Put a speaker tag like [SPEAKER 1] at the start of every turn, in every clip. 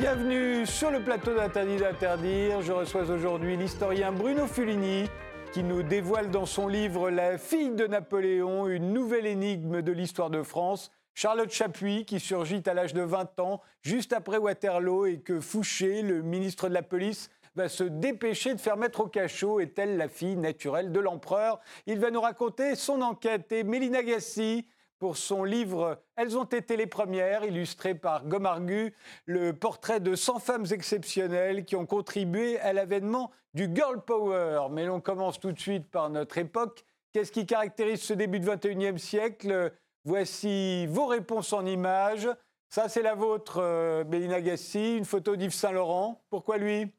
[SPEAKER 1] Bienvenue sur le plateau d'Interdit d'interdire. Je reçois aujourd'hui l'historien Bruno Fulini qui nous dévoile dans son livre La fille de Napoléon, une nouvelle énigme de l'histoire de France. Charlotte Chapuis, qui surgit à l'âge de 20 ans, juste après Waterloo, et que Fouché, le ministre de la police, va se dépêcher de faire mettre au cachot. Est-elle la fille naturelle de l'empereur? Il va nous raconter son enquête. Et Mélina Gassi, pour son livre Elles ont été les premières, illustré par Gomargu, le portrait de 100 femmes exceptionnelles qui ont contribué à l'avènement du Girl Power. Mais l'on commence tout de suite par notre époque. Qu'est-ce qui caractérise ce début du XXIe siècle? Voici vos réponses en images. Ça, c'est la vôtre, Bélina euh, Gassi, une photo d'Yves Saint-Laurent. Pourquoi lui?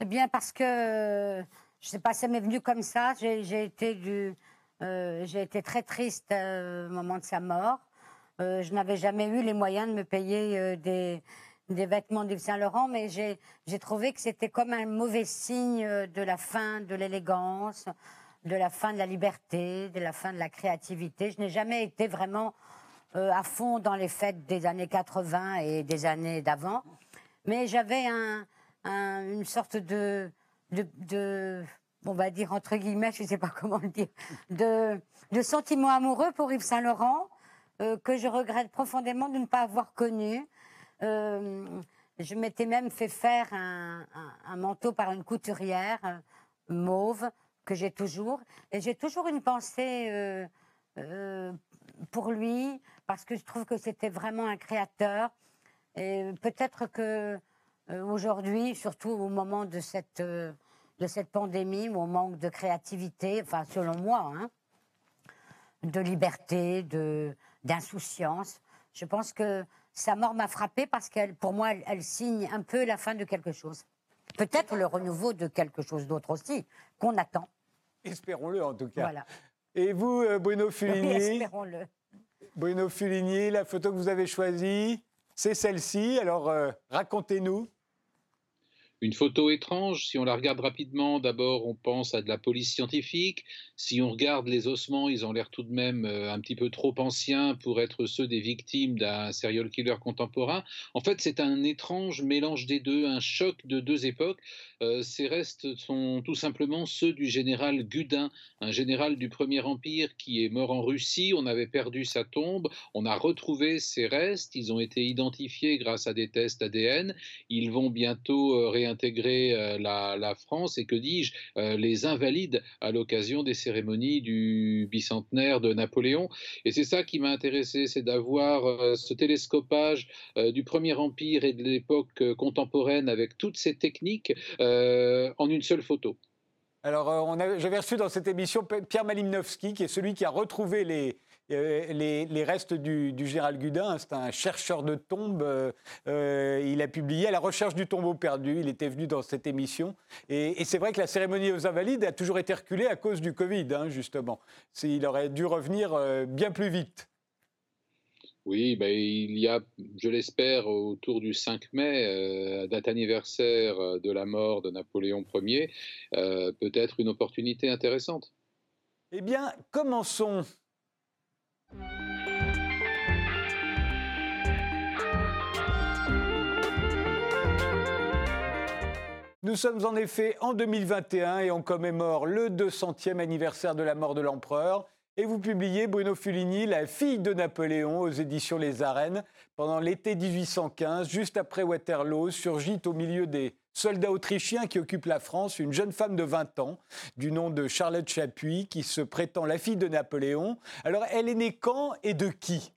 [SPEAKER 2] Eh bien, parce que, je ne sais pas, ça m'est venu comme ça. J'ai été du euh, j'ai été très triste euh, au moment de sa mort. Euh, je n'avais jamais eu les moyens de me payer des, vêtements d'Yves Saint Laurent, mais j'ai trouvé que c'était comme un mauvais signe de la fin de l'élégance, de la fin de la liberté, de la fin de la créativité. Je n'ai jamais été vraiment à fond dans les fêtes des années 80 et des années d'avant, mais j'avais un, une sorte de on va dire entre guillemets, je ne sais pas comment le dire, de, sentiments amoureux pour Yves Saint Laurent euh, que je regrette profondément de ne pas avoir connu. Euh, je m'étais même fait faire un, manteau par une couturière euh, mauve que j'ai toujours, et j'ai toujours une pensée pour lui parce que je trouve que c'était vraiment un créateur. Et peut-être que aujourd'hui, surtout au moment de cette de cette pandémie où on manque de créativité, enfin selon moi, hein, de liberté, de d'insouciance. Je pense que sa mort m'a frappée parce qu'elle, pour moi, elle, signe un peu la fin de quelque chose. Peut-être le renouveau de quelque chose d'autre aussi, qu'on attend.
[SPEAKER 1] Espérons-le en tout cas. Voilà. Et vous, euh, Bruno Fulini
[SPEAKER 2] Espérons-le.
[SPEAKER 1] Bruno Fulini, la photo que vous avez choisie, c'est celle-ci. Alors, euh, racontez-nous.
[SPEAKER 3] Une photo étrange, si on la regarde rapidement, d'abord on pense à de la police scientifique. Si on regarde les ossements, ils ont l'air tout de même euh, un petit peu trop anciens pour être ceux des victimes d'un serial killer contemporain. En fait, c'est un étrange mélange des deux, un choc de deux époques. Euh, ces restes sont tout simplement ceux du général Gudin, un général du Premier Empire qui est mort en Russie. On avait perdu sa tombe, on a retrouvé ses restes, ils ont été identifiés grâce à des tests ADN. Ils vont bientôt euh, intégrer euh, la, France et que dis-je, euh, les invalides à l'occasion des cérémonies du bicentenaire de Napoléon. Et c'est ça qui m'a intéressé, c'est d'avoir euh, ce télescopage du Premier Empire et de l'époque contemporaine avec toutes ces techniques en une seule photo.
[SPEAKER 1] Alors, j'avais reçu dans cette émission Pierre Malimnowski, qui est celui qui a retrouvé les, euh, les, restes du, général Gudin. C'est un chercheur de tombes. Euh, euh, il a publié À la recherche du tombeau perdu. Il était venu dans cette émission. Et, c'est vrai que la cérémonie aux Invalides a toujours été reculée à cause du Covid, hein, justement. Il aurait dû revenir bien plus vite.
[SPEAKER 3] Oui, ben, il y a, je l'espère, autour du 5 mai, date anniversaire de la mort de Napoléon Ier, peut-être une opportunité intéressante.
[SPEAKER 1] Eh bien, commençons nous sommes en effet en 2021 et on commémore le 200e anniversaire de la mort de l'empereur. Et vous publiez, Bruno Fulini, La fille de Napoléon aux éditions Les Arènes. Pendant l'été 1815, juste après Waterloo, surgit au milieu des soldats autrichiens qui occupent la France une jeune femme de 20 ans, du nom de Charlotte Chapuis, qui se prétend la fille de Napoléon. Alors, elle est née quand et de qui?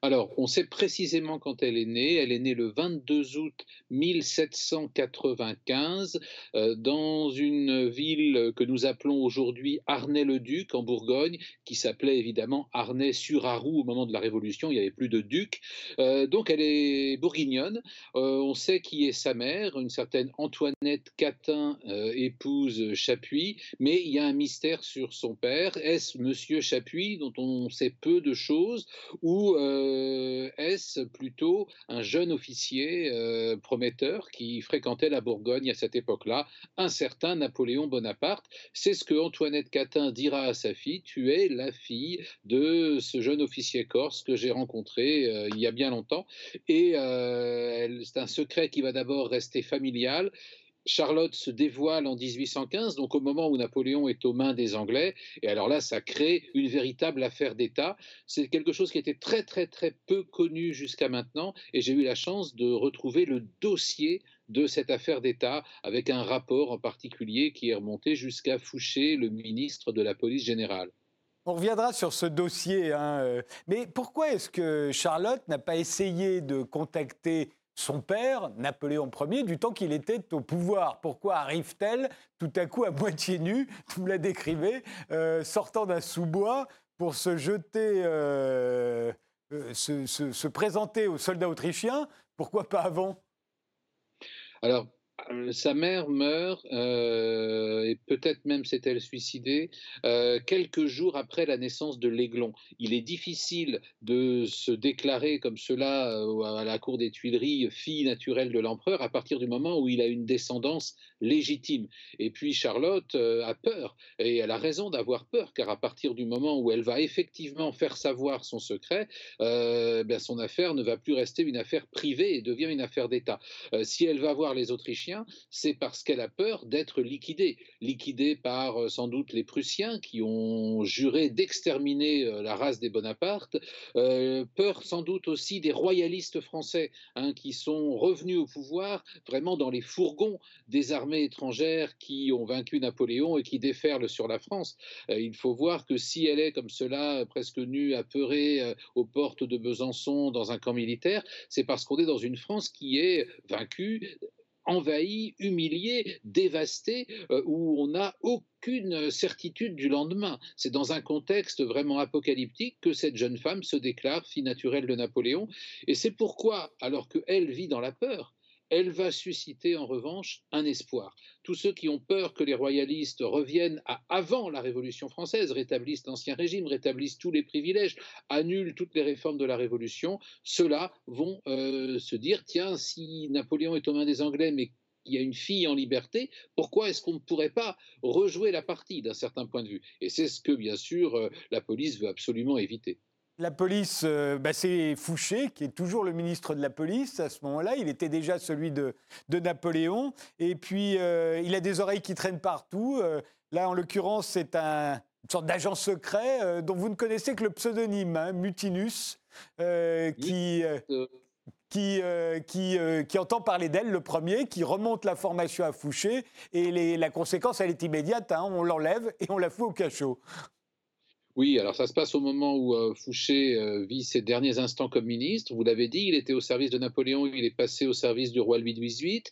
[SPEAKER 3] Alors, on sait précisément quand elle est née. Elle est née le 22 août 1795 euh, dans une ville que nous appelons aujourd'hui Arnay-le-Duc en Bourgogne, qui s'appelait évidemment Arnay-sur-Arroux au moment de la Révolution. Il n'y avait plus de duc. Euh, donc, elle est bourguignonne. Euh, on sait qui est sa mère, une certaine Antoinette Catin, épouse Chapuis, mais il y a un mystère sur son père. Est-ce Monsieur Chapuis, dont on sait peu de choses, ou est-ce plutôt un jeune officier prometteur qui fréquentait la Bourgogne à cette époque-là, un certain Napoléon Bonaparte? C'est ce que Antoinette Catin dira à sa fille, tu es la fille de ce jeune officier corse que j'ai rencontré il y a bien longtemps. Et c'est un secret qui va d'abord rester familial Charlotte se dévoile en 1815, donc au moment où Napoléon est aux mains des Anglais, et alors là, ça crée une véritable affaire d'État. C'est quelque chose qui était très très très peu connu jusqu'à maintenant, et j'ai eu la chance de retrouver le dossier de cette affaire d'État avec un rapport en particulier qui est remonté jusqu'à Fouché, le ministre de la police générale.
[SPEAKER 1] On reviendra sur ce dossier, hein, euh, mais pourquoi est-ce que Charlotte n'a pas essayé de contacter son père, Napoléon Ier, du temps qu'il était au pouvoir. Pourquoi arrive-t-elle tout à coup à moitié nue, vous la décrivez, euh, sortant d'un sous-bois pour se jeter, euh, euh, se, présenter aux soldats autrichiens? Pourquoi pas avant?
[SPEAKER 3] Alors, sa mère meurt, et peut-être même s'est-elle suicidée, quelques jours après la naissance de l'Aiglon. Il est difficile de se déclarer comme cela à la cour des Tuileries fille naturelle de l'empereur à partir du moment où il a une descendance légitime. Et puis Charlotte a peur, et elle a raison d'avoir peur, car à partir du moment où elle va effectivement faire savoir son secret, ben son affaire ne va plus rester une affaire privée et devient une affaire d'État. si elle va voir les Autrichiens, c'est parce qu'elle a peur d'être liquidée. Liquidée par euh, sans doute les Prussiens qui ont juré d'exterminer euh, la race des Bonaparte, euh, peur sans doute aussi des royalistes français hein, qui sont revenus au pouvoir vraiment dans les fourgons des armées étrangères qui ont vaincu Napoléon et qui déferlent sur la France. il faut voir que si elle est comme cela, presque nue, apeurée aux portes de Besançon dans un camp militaire, c'est parce qu'on est dans une France qui est vaincue, envahi, humilié, dévasté, euh, où on n'a aucune certitude du lendemain. C'est dans un contexte vraiment apocalyptique que cette jeune femme se déclare fille naturelle de Napoléon. Et c'est pourquoi, alors qu'elle vit dans la peur, elle va susciter en revanche un espoir. Tous ceux qui ont peur que les royalistes reviennent avant la Révolution française, rétablissent l'ancien régime, rétablissent tous les privilèges, annulent toutes les réformes de la Révolution, ceux-là vont euh, se dire, tiens, si Napoléon est aux mains des Anglais, mais il y a une fille en liberté, pourquoi est-ce qu'on ne pourrait pas rejouer la partie d'un certain point de vue? Et c'est ce que, bien sûr, euh, la police veut absolument éviter.
[SPEAKER 1] La police, euh, bah, c'est Fouché, qui est toujours le ministre de la police à ce moment-là. Il était déjà celui de, Napoléon. Et puis, euh, il a des oreilles qui traînent partout. Euh, là, en l'occurrence, c'est un, une sorte d'agent secret dont vous ne connaissez que le pseudonyme, hein, Mutinus, qui... Qui, qui, entend parler d'elle, le premier, qui remonte la formation à Fouché, et la conséquence, elle est immédiate, hein. on l'enlève et on la fout au cachot.
[SPEAKER 3] Oui, alors ça se passe au moment où euh, Fouché euh, vit ses derniers instants comme ministre. Vous l'avez dit, il était au service de Napoléon, il est passé au service du roi Louis XVIII.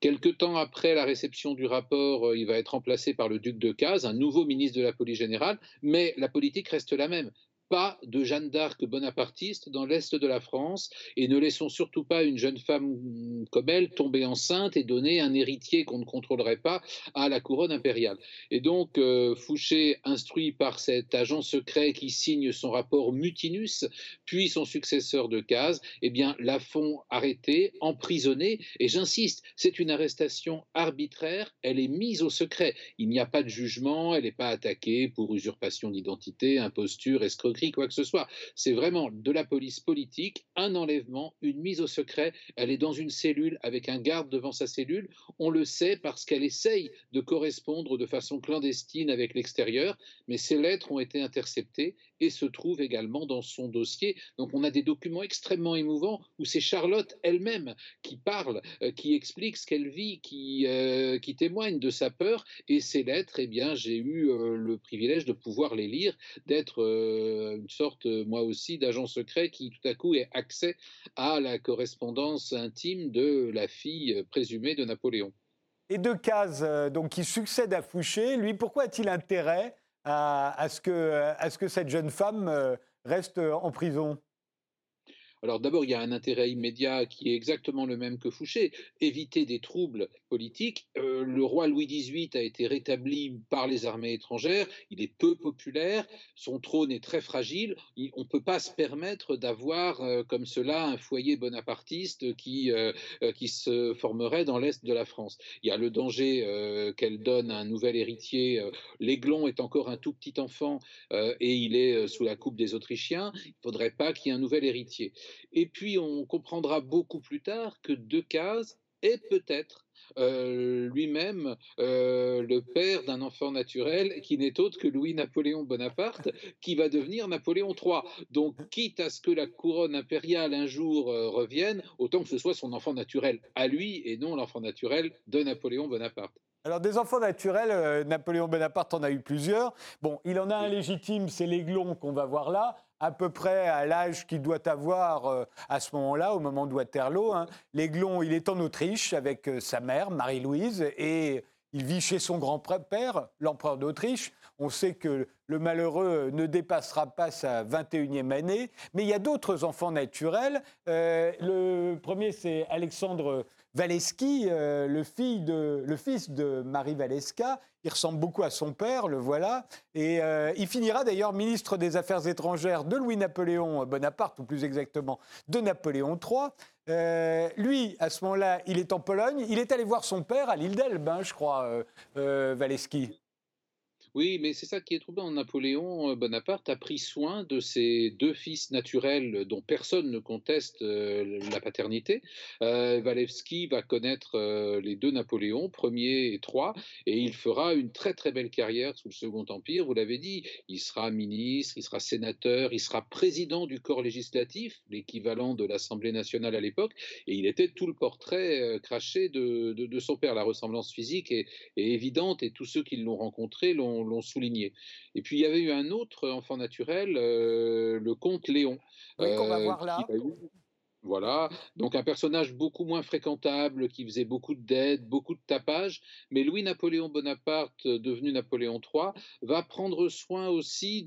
[SPEAKER 3] Quelque temps après la réception du rapport, euh, il va être remplacé par le duc de Cazes, un nouveau ministre de la police générale, mais la politique reste la même pas de Jeanne d'Arc bonapartiste dans l'Est de la France et ne laissons surtout pas une jeune femme comme elle tomber enceinte et donner un héritier qu'on ne contrôlerait pas à la couronne impériale. Et donc, euh, Fouché, instruit par cet agent secret qui signe son rapport Mutinus, puis son successeur de case, eh bien, la font arrêter, emprisonner, et j'insiste, c'est une arrestation arbitraire, elle est mise au secret. Il n'y a pas de jugement, elle n'est pas attaquée pour usurpation d'identité, imposture, escroquerie quoi que ce soit. C'est vraiment de la police politique, un enlèvement, une mise au secret. Elle est dans une cellule avec un garde devant sa cellule. On le sait parce qu'elle essaye de correspondre de façon clandestine avec l'extérieur, mais ces lettres ont été interceptées et se trouvent également dans son dossier. Donc on a des documents extrêmement émouvants où c'est Charlotte elle-même qui parle, euh, qui explique ce qu'elle vit, qui, euh, qui témoigne de sa peur. Et ces lettres, eh bien, j'ai eu euh, le privilège de pouvoir les lire, d'être une sorte, moi aussi, d'agent secret qui tout à coup ait accès à la correspondance intime de la fille présumée de Napoléon.
[SPEAKER 1] Et de Caz, donc qui succède à Fouché, lui, pourquoi a-t-il intérêt à, ce que, à ce que cette jeune femme euh, reste en prison?
[SPEAKER 3] Alors d'abord, il y a un intérêt immédiat qui est exactement le même que Fouché, éviter des troubles politiques. Euh, le roi Louis XVIII a été rétabli par les armées étrangères, il est peu populaire, son trône est très fragile, on ne peut pas se permettre d'avoir euh, comme cela un foyer bonapartiste qui, euh, qui se formerait dans l'Est de la France. Il y a le danger qu'elle donne à un nouvel héritier. L'Aiglon est encore un tout petit enfant et il est sous la coupe des Autrichiens, il ne faudrait pas qu'il y ait un nouvel héritier. Et puis, on comprendra beaucoup plus tard que Decazes est peut-être euh, lui-même euh, le père d'un enfant naturel qui n'est autre que Louis-Napoléon Bonaparte, qui va devenir Napoléon III. Donc, quitte à ce que la couronne impériale un jour euh, revienne, autant que ce soit son enfant naturel à lui et non l'enfant naturel de Napoléon Bonaparte.
[SPEAKER 1] Alors, des enfants naturels, Napoléon Bonaparte en a eu plusieurs. Bon, il en a un légitime, c'est l'aiglon qu'on va voir là à peu près à l'âge qu'il doit avoir euh, à ce moment-là, au moment de Waterloo. Hein. L'Aiglon, il est en Autriche avec euh, sa mère, Marie-Louise, et il vit chez son grand-père, l'empereur d'Autriche. On sait que le malheureux ne dépassera pas sa 21e année, mais il y a d'autres enfants naturels. Euh, le premier, c'est Alexandre Waleski, le, le, fils de Marie Valeska, il ressemble beaucoup à son père, le voilà. Et euh, il finira d'ailleurs ministre des Affaires étrangères de Louis-Napoléon Bonaparte, ou plus exactement de Napoléon III. Euh, lui, à ce moment-là, il est en Pologne. Il est allé voir son père à l'île d'Elbe, hein, je crois, euh, euh Valeski.
[SPEAKER 3] Oui, mais c'est ça qui est troublant. Napoléon euh, Bonaparte a pris soin de ses deux fils naturels dont personne ne conteste euh, la paternité. Euh, Walewski va connaître euh, les deux Napoléons, premier et trois, et il fera une très très belle carrière sous le Second Empire. Vous l'avez dit, il sera ministre, il sera sénateur, il sera président du corps législatif, l'équivalent de l'Assemblée nationale à l'époque, et il était tout le portrait craché de, de, de, son père. La ressemblance physique est, est évidente, et tous ceux qui l'ont rencontré l'ont l'ont souligné. Et puis il y avait eu un autre enfant naturel, euh, le comte Léon.
[SPEAKER 1] Oui, qu'on va euh, voir là.
[SPEAKER 3] Voilà, donc un personnage beaucoup moins fréquentable, qui faisait beaucoup de dettes, beaucoup de tapage, mais Louis-Napoléon Bonaparte, devenu Napoléon III, va prendre soin aussi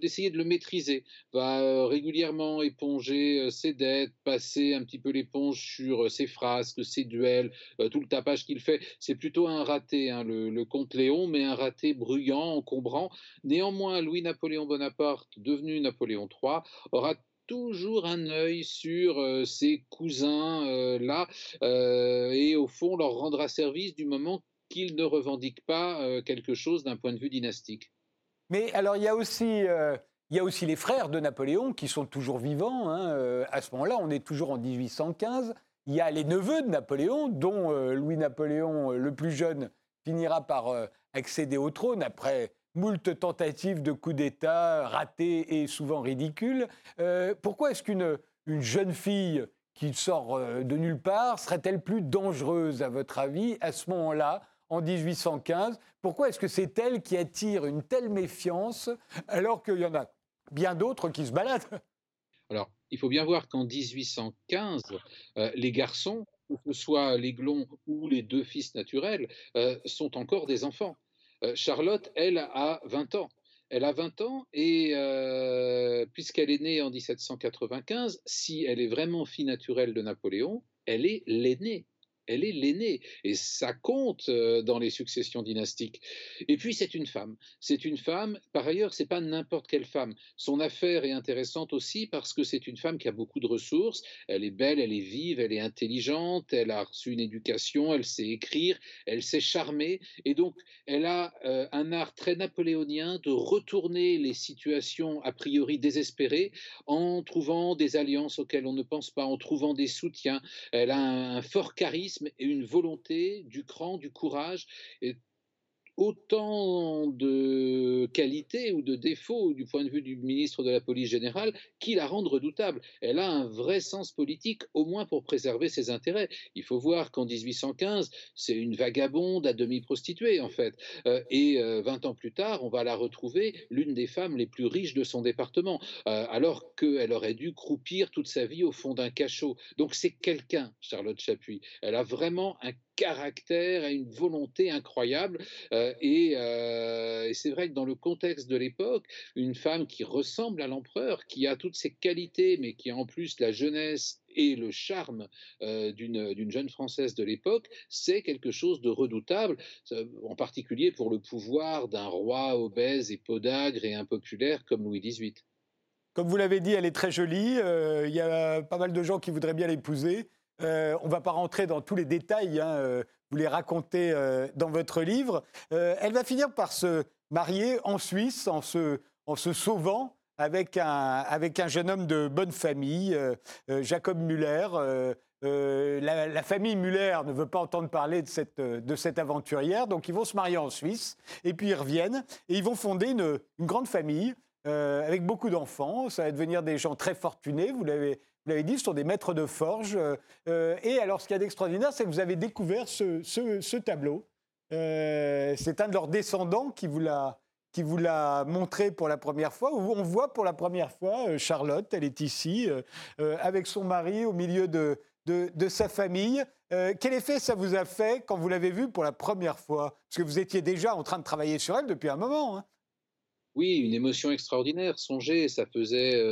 [SPEAKER 3] d'essayer de, le maîtriser, va euh, régulièrement éponger euh, ses dettes, passer un petit peu l'éponge sur euh, ses frasques, ses duels, tout le tapage qu'il fait. C'est plutôt un raté, hein, le, comte Léon, mais un raté bruyant, encombrant. Néanmoins, Louis-Napoléon Bonaparte, devenu Napoléon III, aura toujours un œil sur euh, ses cousins-là euh, euh, et au fond leur rendra service du moment qu'ils ne revendiquent pas quelque chose d'un point de vue dynastique.
[SPEAKER 1] Mais alors il y a aussi... Il y a aussi les frères de Napoléon qui sont toujours vivants. Hein, à ce moment-là, on est toujours en 1815. Il y a les neveux de Napoléon, dont Louis-Napoléon le plus jeune finira par accéder au trône après moult tentatives de coup d'État ratées et souvent ridicules. Euh, pourquoi est-ce qu'une une jeune fille qui sort euh, de nulle part serait-elle plus dangereuse, à votre avis, à ce moment-là, en 1815 Pourquoi est-ce que c'est elle qui attire une telle méfiance alors qu'il y en a bien d'autres qui se baladent?
[SPEAKER 3] Alors, il faut bien voir qu'en 1815, euh, les garçons, que ce soit les glons ou les deux fils naturels, sont encore des enfants. Euh, Charlotte, elle, a 20 ans. Elle a 20 ans et euh, puisqu'elle est née en 1795, si elle est vraiment fille naturelle de Napoléon, elle est l'aînée elle est l'aînée et ça compte dans les successions dynastiques. Et puis c'est une femme. C'est une femme. Par ailleurs, c'est pas n'importe quelle femme. Son affaire est intéressante aussi parce que c'est une femme qui a beaucoup de ressources. Elle est belle, elle est vive, elle est intelligente, elle a reçu une éducation, elle sait écrire, elle sait charmer et donc elle a un art très napoléonien de retourner les situations a priori désespérées en trouvant des alliances auxquelles on ne pense pas, en trouvant des soutiens. Elle a un fort charisme et une volonté, du cran, du courage. Autant de qualités ou de défauts du point de vue du ministre de la police générale qui la rendent redoutable. Elle a un vrai sens politique, au moins pour préserver ses intérêts. Il faut voir qu'en 1815, c'est une vagabonde à demi-prostituée, en fait. Euh, et 20 euh, ans plus tard, on va la retrouver l'une des femmes les plus riches de son département, euh, alors qu'elle aurait dû croupir toute sa vie au fond d'un cachot. Donc c'est quelqu'un, Charlotte Chapuis. Elle a vraiment un caractère, a une volonté incroyable. et, et c'est vrai que dans le contexte de l'époque, une femme qui ressemble à l'empereur, qui a toutes ses qualités, mais qui a en plus la jeunesse et le charme euh, d'une jeune Française de l'époque, c'est quelque chose de redoutable, en particulier pour le pouvoir d'un roi obèse et podagre et impopulaire comme Louis XVIII.
[SPEAKER 1] Comme vous l'avez dit, elle est très jolie. Euh, il y a pas mal de gens qui voudraient bien l'épouser. Euh, on ne va pas rentrer dans tous les détails, hein, vous les racontez dans votre livre. elle va finir par se marier en Suisse en se, en se sauvant avec un, avec un jeune homme de bonne famille, euh, euh, Jacob Muller. Euh, la, famille Muller ne veut pas entendre parler de cette, de cette aventurière, donc ils vont se marier en Suisse, et puis ils reviennent, et ils vont fonder une, une grande famille avec beaucoup d'enfants. Ça va devenir des gens très fortunés, vous l'avez, vous l'avez dit, ce sont des maîtres de forge. et alors, ce qu'il y a d'extraordinaire, c'est que vous avez découvert ce, tableau. c'est un de leurs descendants qui vous l'a qui vous l'a montré pour la première fois, où on voit pour la première fois euh, Charlotte, elle est ici, euh, euh, avec son mari au milieu de, de, sa famille. quel effet ça vous a fait quand vous l'avez vue pour la première fois? Parce que vous étiez déjà en train de travailler sur elle depuis un moment. Hein.
[SPEAKER 3] Oui, une émotion extraordinaire. Songez, ça faisait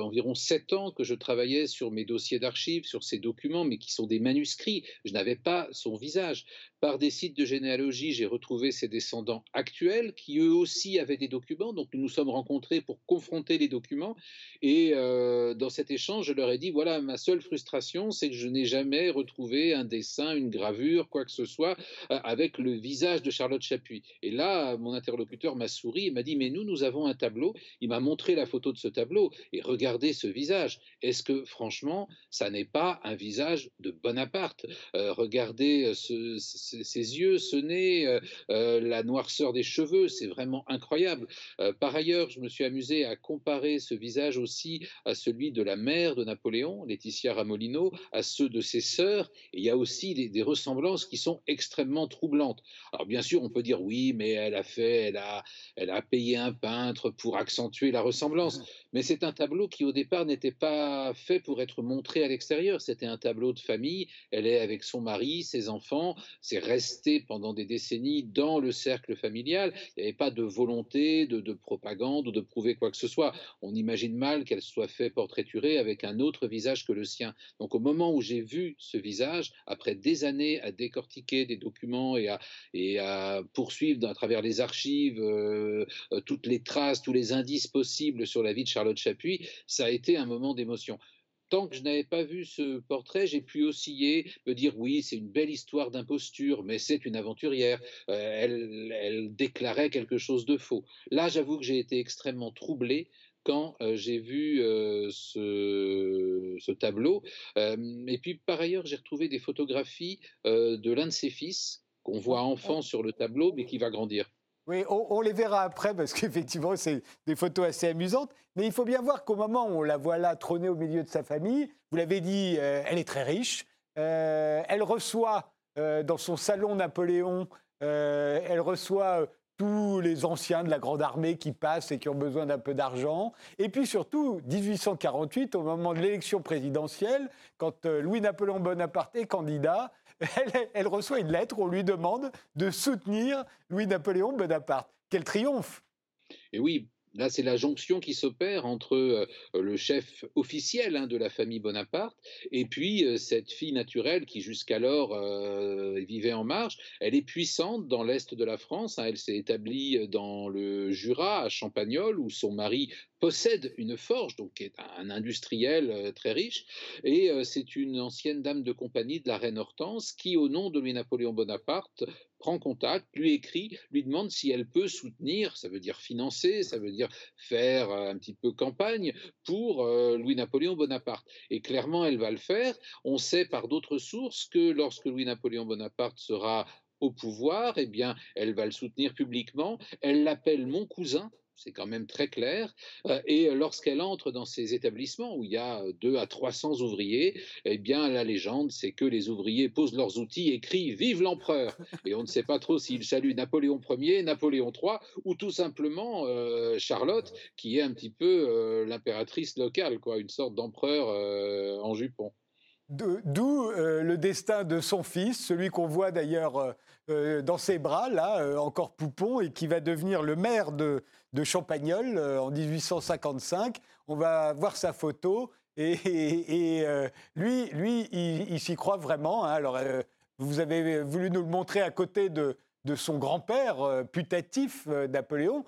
[SPEAKER 3] environ sept ans que je travaillais sur mes dossiers d'archives, sur ces documents, mais qui sont des manuscrits. Je n'avais pas son visage. Par des sites de généalogie, j'ai retrouvé ses descendants actuels qui eux aussi avaient des documents. Donc nous nous sommes rencontrés pour confronter les documents. Et euh, dans cet échange, je leur ai dit, voilà, ma seule frustration, c'est que je n'ai jamais retrouvé un dessin, une gravure, quoi que ce soit, euh, avec le visage de Charlotte Chapuis. Et là, mon interlocuteur m'a souri et m'a dit, mais nous, nous avons un tableau. Il m'a montré la photo de ce tableau. Et regardez ce visage. Est-ce que, franchement, ça n'est pas un visage de Bonaparte? Euh, Regardez ce ses, yeux, ce nez, euh, euh, la noirceur des cheveux, c'est vraiment incroyable. Euh, par ailleurs, je me suis amusé à comparer ce visage aussi à celui de la mère de Napoléon, Laetitia Ramolino, à ceux de ses sœurs. Il y a aussi des, ressemblances qui sont extrêmement troublantes. Alors bien sûr, on peut dire oui, mais elle a fait, elle a, elle a payé un peintre pour accentuer la ressemblance. Mais c'est un tableau qui au départ n'était pas fait pour être montré à l'extérieur. C'était un tableau de famille. Elle est avec son mari, ses enfants. C'est resté pendant des décennies dans le cercle familial. Il n'y avait pas de volonté de, propagande ou de prouver quoi que ce soit. On imagine mal qu'elle soit fait portraiturer avec un autre visage que le sien. Donc au moment où j'ai vu ce visage, après des années à décortiquer des documents et à, et à poursuivre à travers les archives euh, euh, toutes les traces, tous les indices possibles sur la vie de Charlotte Chapuis, ça a été un moment d'émotion tant que je n'avais pas vu ce portrait, j'ai pu osciller, me dire oui, c'est une belle histoire d'imposture, mais c'est une aventurière. Euh, elle, déclarait quelque chose de faux. Là, j'avoue que j'ai été extrêmement troublé quand euh, j'ai vu euh, ce, tableau. et puis, par ailleurs, j'ai retrouvé des photographies de l'un de ses fils qu'on voit enfant sur le tableau, mais qui va grandir.
[SPEAKER 1] Oui, on, les verra après parce qu'effectivement, c'est des photos assez amusantes. Mais il faut bien voir qu'au moment où on la voit là trôner au milieu de sa famille, vous l'avez dit, euh, elle est très riche. Euh, elle reçoit euh, dans son salon Napoléon, elle reçoit tous les anciens de la Grande Armée qui passent et qui ont besoin d'un peu d'argent. Et puis surtout, 1848, au moment de l'élection présidentielle, quand Louis-Napoléon Bonaparte est candidat, elle, reçoit une lettre où on lui demande de soutenir Louis-Napoléon Bonaparte. Quel triomphe
[SPEAKER 3] Là, c'est la jonction qui s'opère entre euh, le chef officiel hein, de la famille Bonaparte et puis euh, cette fille naturelle qui jusqu'alors euh, vivait en marge. Elle est puissante dans l'est de la France. Hein. elle s'est établie dans le Jura, à Champagnol, où son mari possède une forge, donc est un industriel très riche. Et c'est une ancienne dame de compagnie de la reine Hortense qui, au nom de Louis-Napoléon Bonaparte, prend contact, lui écrit, lui demande si elle peut soutenir, ça veut dire financer, ça veut dire faire euh, un petit peu campagne pour euh, Louis-Napoléon Bonaparte. Et clairement, elle va le faire. On sait par d'autres sources que lorsque Louis-Napoléon Bonaparte sera au pouvoir, eh bien, elle va le soutenir publiquement. Elle l'appelle mon cousin, c'est quand même très clair. Euh, et lorsqu'elle entre dans ces établissements où il y a 2 à 300 ouvriers, eh bien, la légende, c'est que les ouvriers posent leurs outils et crient Vive l'empereur Et on ne sait pas trop s'ils saluent Napoléon Ier, Napoléon III ou tout simplement euh, Charlotte, qui est un petit peu euh, l'impératrice locale, quoi, une sorte d'empereur en jupon.
[SPEAKER 1] D'où le destin de son fils, celui qu'on voit d'ailleurs dans ses bras, là, encore poupon, et qui va devenir le maire de, de Champagnol en 1855. On va voir sa photo et, lui, lui, il, s'y croit vraiment. Hein. Alors, vous avez voulu nous le montrer à côté de, de son grand-père putatif, Napoléon.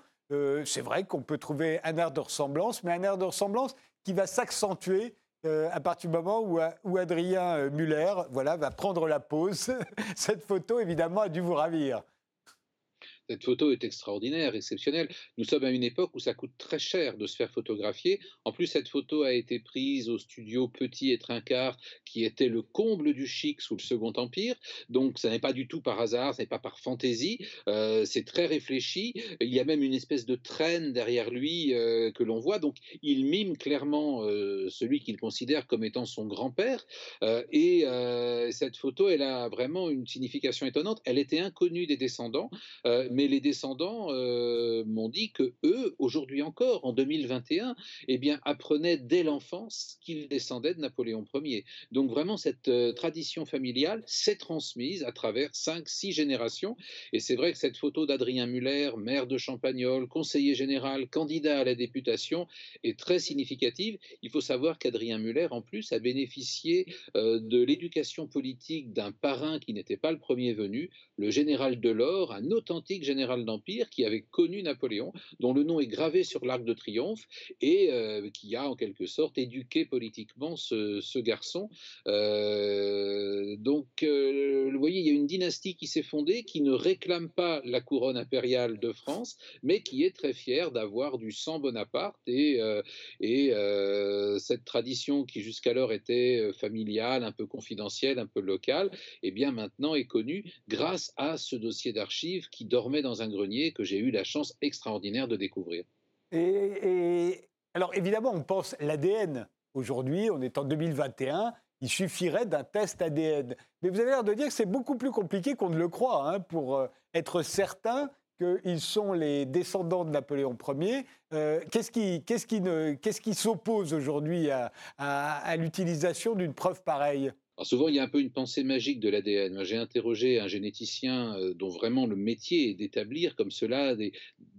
[SPEAKER 1] c'est vrai qu'on peut trouver un air de ressemblance, mais un air de ressemblance qui va s'accentuer euh, à partir du moment où, où Adrien euh, Muller voilà, va prendre la pause. Cette photo, évidemment, a dû vous ravir.
[SPEAKER 3] Cette photo est extraordinaire, exceptionnelle. Nous sommes à une époque où ça coûte très cher de se faire photographier. En plus, cette photo a été prise au studio Petit et Trincard, qui était le comble du chic sous le Second Empire. Donc, ça n'est pas du tout par hasard, ce n'est pas par fantaisie. Euh, c'est très réfléchi. Il y a même une espèce de traîne derrière lui euh, que l'on voit. Donc, il mime clairement euh, celui qu'il considère comme étant son grand-père. et cette photo, elle a vraiment une signification étonnante. Elle était inconnue des descendants mais les descendants euh, m'ont dit que eux, aujourd'hui encore, en 2021, eh bien, apprenaient dès l'enfance qu'ils descendaient de Napoléon Ier. Donc vraiment, cette euh, tradition familiale s'est transmise à travers cinq, six générations. Et c'est vrai que cette photo d'Adrien Muller, maire de Champagnol, conseiller général, candidat à la députation, est très significative. Il faut savoir qu'Adrien Muller, en plus, a bénéficié euh, de l'éducation politique d'un parrain qui n'était pas le premier venu, le général Delors, un authentique général d'Empire qui avait connu Napoléon, dont le nom est gravé sur l'Arc de Triomphe et euh, qui a en quelque sorte éduqué politiquement ce, garçon. Euh, donc, euh, vous voyez, il y a une dynastie qui s'est fondée, qui ne réclame pas la couronne impériale de France, mais qui est très fière d'avoir du sang Bonaparte et, et cette tradition qui jusqu'alors était familiale, un peu confidentielle, un peu locale, et eh bien maintenant est connue grâce à ce dossier d'archives qui dormait dans un grenier que j'ai eu la chance extraordinaire de découvrir.
[SPEAKER 1] Et, alors évidemment, on pense l'ADN. Aujourd'hui, on est en 2021, il suffirait d'un test ADN. Mais vous avez l'air de dire que c'est beaucoup plus compliqué qu'on ne le croit hein, pour euh, être certain qu'ils sont les descendants de Napoléon Ier. Euh, qu'est-ce qui, s'oppose aujourd'hui à l'utilisation d'une preuve pareille?
[SPEAKER 3] Souvent, il y a un peu une pensée magique de l'ADN. J'ai interrogé un généticien euh, dont vraiment le métier est d'établir comme cela,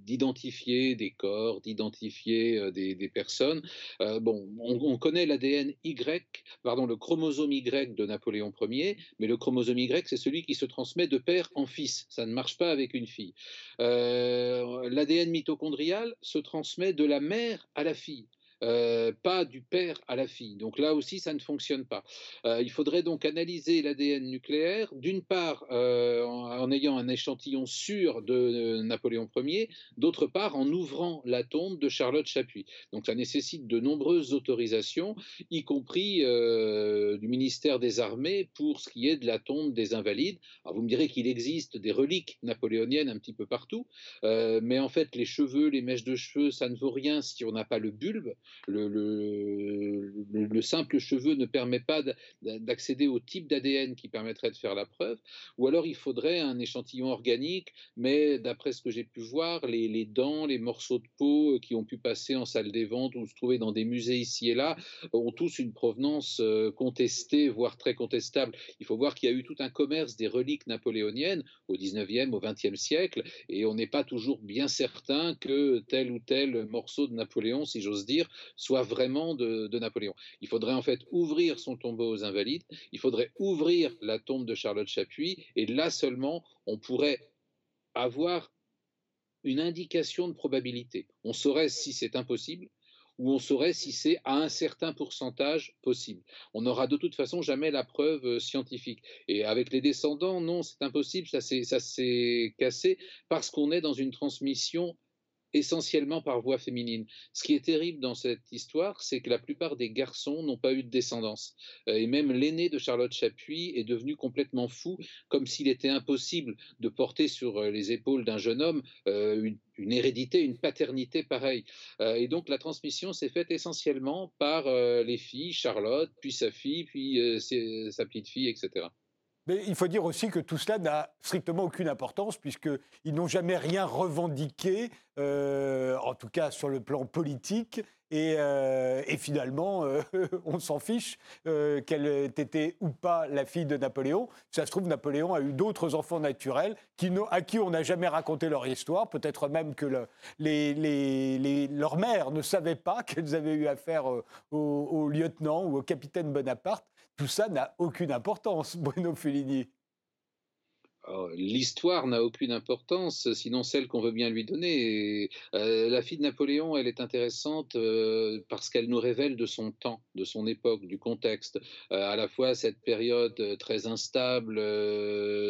[SPEAKER 3] d'identifier des corps, d'identifier euh, des, personnes. Euh, bon, on, connaît l'ADN Y, pardon, le chromosome Y de Napoléon Ier, mais le chromosome Y, c'est celui qui se transmet de père en fils. Ça ne marche pas avec une fille. L'ADN mitochondrial se transmet de la mère à la fille. Euh, pas du père à la fille. Donc là aussi, ça ne fonctionne pas. Euh, il faudrait donc analyser l'ADN nucléaire, d'une part euh, en, ayant un échantillon sûr de Napoléon Ier, d'autre part en ouvrant la tombe de Charlotte Chapuis. Donc ça nécessite de nombreuses autorisations, y compris du ministère des Armées pour ce qui est de la tombe des Invalides. Alors vous me direz qu'il existe des reliques napoléoniennes un petit peu partout, mais en fait les cheveux, les mèches de cheveux, ça ne vaut rien si on n'a pas le bulbe le, simple cheveu ne permet pas d'accéder au type d'ADN qui permettrait de faire la preuve, ou alors il faudrait un échantillon organique, mais d'après ce que j'ai pu voir, les, dents, les morceaux de peau euh, qui ont pu passer en salle des ventes ou se trouver dans des musées ici et là ont tous une provenance euh, contestée, voire très contestable. Il faut voir qu'il y a eu tout un commerce des reliques napoléoniennes au 19e, au 20e siècle, et on n'est pas toujours bien certain que tel ou tel morceau de Napoléon, si j'ose dire, soit vraiment de, Napoléon. Il faudrait en fait ouvrir son tombeau aux invalides, il faudrait ouvrir la tombe de Charlotte Chapuis, et là seulement on pourrait avoir une indication de probabilité. On saurait si c'est impossible ou on saurait si c'est à un certain pourcentage possible. On n'aura de toute façon jamais la preuve euh, scientifique. Et avec les descendants, non, c'est impossible, ça s'est cassé parce qu'on est dans une transmission essentiellement par voie féminine. Ce qui est terrible dans cette histoire, c'est que la plupart des garçons n'ont pas eu de descendance. Euh, et même l'aîné de Charlotte Chapuis est devenu complètement fou, comme s'il était impossible de porter sur euh, les épaules d'un jeune homme euh, une, hérédité, une paternité pareille. Et donc la transmission s'est faite essentiellement par les filles, Charlotte, puis sa fille, puis sa petite fille, etc.
[SPEAKER 1] Mais il faut dire aussi que tout cela n'a strictement aucune importance, puisqu'ils n'ont jamais rien revendiqué, euh, en tout cas sur le plan politique. Et, euh, finalement, euh, on s'en fiche qu'elle ait été ou pas la fille de Napoléon. Ça se trouve, Napoléon a eu d'autres enfants naturels à qui on n'a jamais raconté leur histoire. Peut-être même que le, les, leurs mères ne savaient pas qu'elles avaient eu affaire au lieutenant ou au capitaine Bonaparte. Tout ça n'a aucune importance, Bruno Fulini.
[SPEAKER 3] L'histoire n'a aucune importance, sinon celle qu'on veut bien lui donner. Euh, la fille de Napoléon, elle est intéressante euh, parce qu'elle nous révèle de son temps, de son époque, du contexte. Euh, à la fois cette période très instable,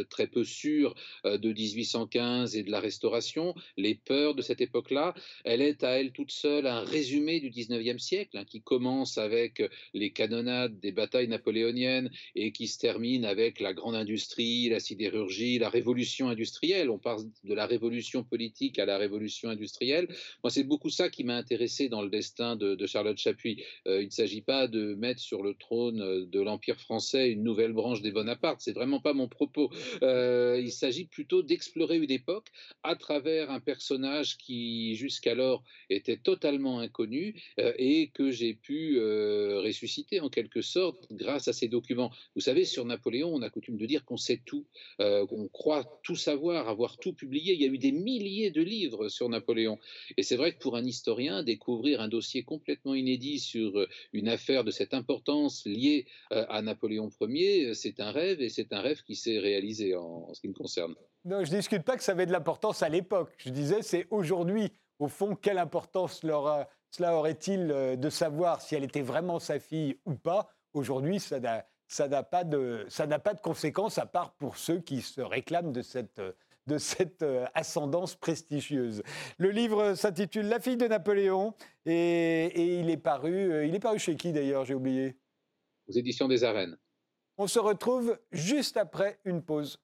[SPEAKER 3] très peu sûre de 1815 et de la Restauration, les peurs de cette époque-là. Elle est à elle toute seule un résumé du 19e siècle hein, qui commence avec les canonnades des batailles napoléoniennes et qui se termine avec la grande industrie, la sidérurgie la révolution industrielle. On parle de la révolution politique à la révolution industrielle. Moi, c'est beaucoup ça qui m'a intéressé dans le destin de, Charlotte Chapuis. Euh, il ne s'agit pas de mettre sur le trône de l'Empire français une nouvelle branche des Bonaparte. C'est vraiment pas mon propos. Euh, il s'agit plutôt d'explorer une époque à travers un personnage qui jusqu'alors était totalement inconnu euh, et que j'ai pu ressusciter en quelque sorte grâce à ces documents. Vous savez, sur Napoléon, on a coutume de dire qu'on sait tout, on croit tout savoir, avoir tout publié. Il y a eu des milliers de livres sur Napoléon. Et c'est vrai que pour un historien, découvrir un dossier complètement inédit sur euh, une affaire de cette importance liée euh, à Napoléon Ier, c'est un rêve et c'est un rêve qui s'est réalisé en, ce qui me concerne.
[SPEAKER 1] Non, je ne discute pas que ça avait de l'importance à l'époque. Je disais, c'est aujourd'hui, au fond, quelle importance cela aurait-il euh, de savoir si elle était vraiment sa fille ou pas Aujourd'hui, ça n'a ça n'a pas, de, pas de conséquences à part pour ceux qui se réclament de cette, de cette euh, ascendance prestigieuse. Le livre s'intitule La fille de Napoléon et, et, il, est paru, euh, il est paru chez qui d'ailleurs, j'ai oublié?
[SPEAKER 3] Aux éditions des Arènes.
[SPEAKER 1] On se retrouve juste après une pause.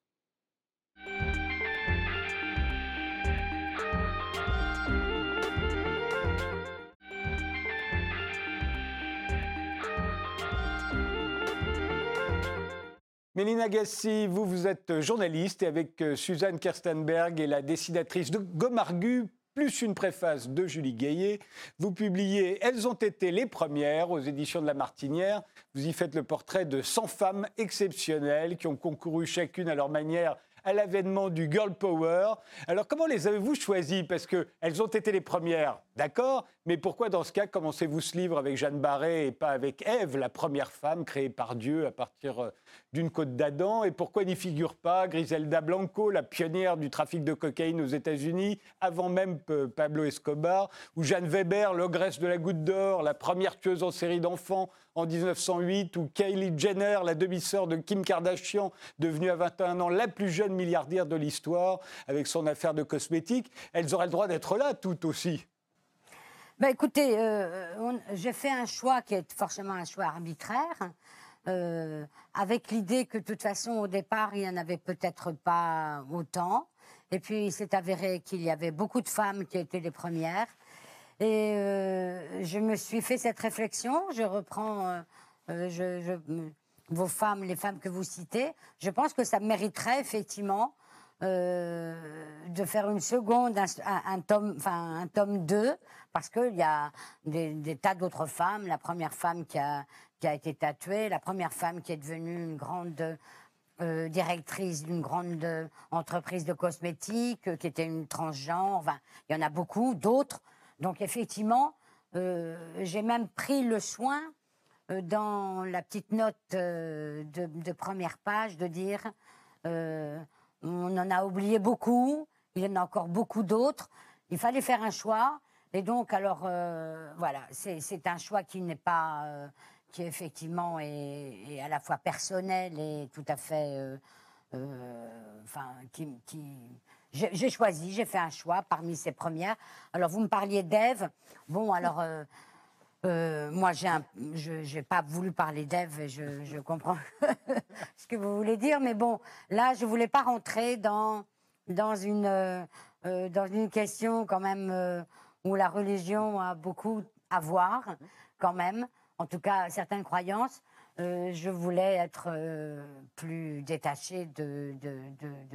[SPEAKER 1] Mélina Gassi, vous, vous êtes journaliste et avec euh, Suzanne Kerstenberg et la dessinatrice de Gomargu, plus une préface de Julie Gaillet, vous publiez Elles ont été les premières aux éditions de La Martinière. Vous y faites le portrait de 100 femmes exceptionnelles qui ont concouru chacune à leur manière à l'avènement du Girl Power. Alors comment les avez-vous choisies? Parce qu'elles ont été les premières, d'accord, mais pourquoi dans ce cas commencez-vous ce livre avec Jeanne Barré et pas avec Ève, la première femme créée par Dieu à partir euh, d'une côte d'Adam? Et pourquoi n'y figure pas Griselda Blanco, la pionnière du trafic de cocaïne aux États-Unis, avant même Pablo Escobar, ou Jeanne Weber, l'ogresse de la goutte d'or, la première tueuse en série d'enfants en 1908, ou Kylie Jenner, la demi-sœur de Kim Kardashian, devenue à 21 ans la plus jeune milliardaire de l'histoire avec son affaire de cosmétiques, elles auraient le droit d'être là toutes aussi.
[SPEAKER 2] Ben écoutez, euh, j'ai fait un choix qui est forcément un choix arbitraire, euh, avec l'idée que de toute façon, au départ, il n'y en avait peut-être pas autant. Et puis, il s'est avéré qu'il y avait beaucoup de femmes qui étaient les premières. Et euh, je me suis fait cette réflexion. Je reprends vos femmes, les femmes que vous citez. Je pense que ça mériterait effectivement euh, de faire une seconde, un, tome, enfin un tome 2, parce qu'il y a des, tas d'autres femmes. La première femme qui a, qui a été tatouée, la première femme qui est devenue une grande euh, directrice d'une grande entreprise de cosmétiques, euh, qui était une transgenre. Enfin, il y en a beaucoup, d'autres. Donc effectivement, j'ai même pris le soin dans la petite note de, de, première page de dire on en a oublié beaucoup. Il y en a encore beaucoup d'autres. Il fallait faire un choix. Et donc, alors, euh, voilà, c'est un choix qui n'est pas, euh, qui effectivement est, à la fois personnel et tout à fait, euh, enfin, qui, j'ai choisi, j'ai fait un choix parmi ces premières. Alors, vous me parliez d'Ève. Bon, alors, euh, moi, je n'ai pas voulu parler d'Ève et je, comprends ce que vous voulez dire, mais bon, là, je voulais pas rentrer dans, euh, euh, une question quand même où la religion a beaucoup à voir, quand même, en tout cas certaines croyances. je voulais être plus détachée de,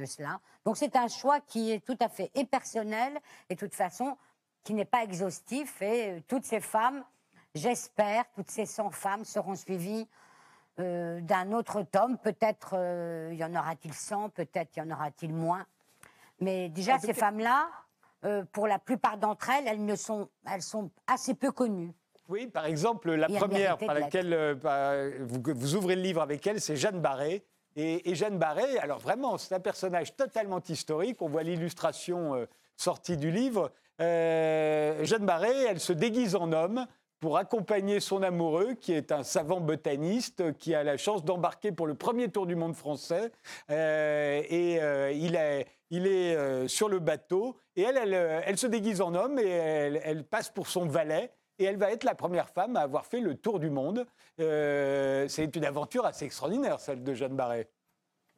[SPEAKER 2] cela. Donc c'est un choix qui est tout à fait et personnel et de toute façon qui n'est pas exhaustif. Et toutes ces femmes, j'espère, toutes ces 100 femmes seront suivies d'un autre tome. Peut-être y en aura-t-il 100, peut-être y en aura-t-il moins. Mais déjà, ces femmes-là, pour la plupart d'entre elles, elles, ne sont, elles sont assez peu connues.
[SPEAKER 1] Oui, par exemple, la première par laquelle euh, bah, vous, ouvrez le livre avec elle, c'est Jeanne Barré. Et, Jeanne Barré, alors vraiment, c'est un personnage totalement historique. On voit l'illustration euh, sortie du livre. Euh, Jeanne Barré, elle se déguise en homme pour accompagner son amoureux, qui est un savant botaniste, qui a la chance d'embarquer pour le premier tour du monde français. et il est, il est sur le bateau, et elle, elle, elle, se déguise en homme, et elle, passe pour son valet et elle va être la première femme à avoir fait le tour du monde. Euh, c'est une aventure assez extraordinaire, celle de Jeanne Barret.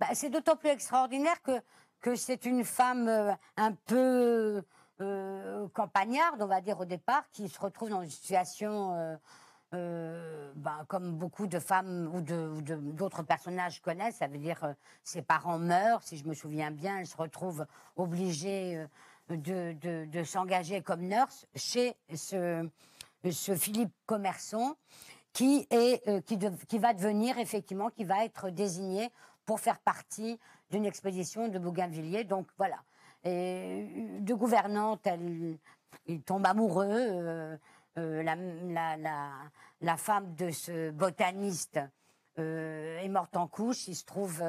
[SPEAKER 2] Bah, c'est d'autant plus extraordinaire que, que c'est une femme euh, un peu euh, campagnarde, on va dire au départ, qui se retrouve dans une situation ben, comme beaucoup de femmes ou d'autres personnages connaissent, ça veut dire ses parents meurent, si je me souviens bien, elle se retrouve obligée de, s'engager comme nurse chez ce, Philippe Commerçon, qui, est, euh, qui, qui, va devenir effectivement, qui va être désigné pour faire partie d'une expédition de Bougainvilliers. Donc voilà. Et euh, de gouvernante, elle, il tombe amoureux. Euh, la, la, femme de ce botaniste est morte en couche. Il se trouve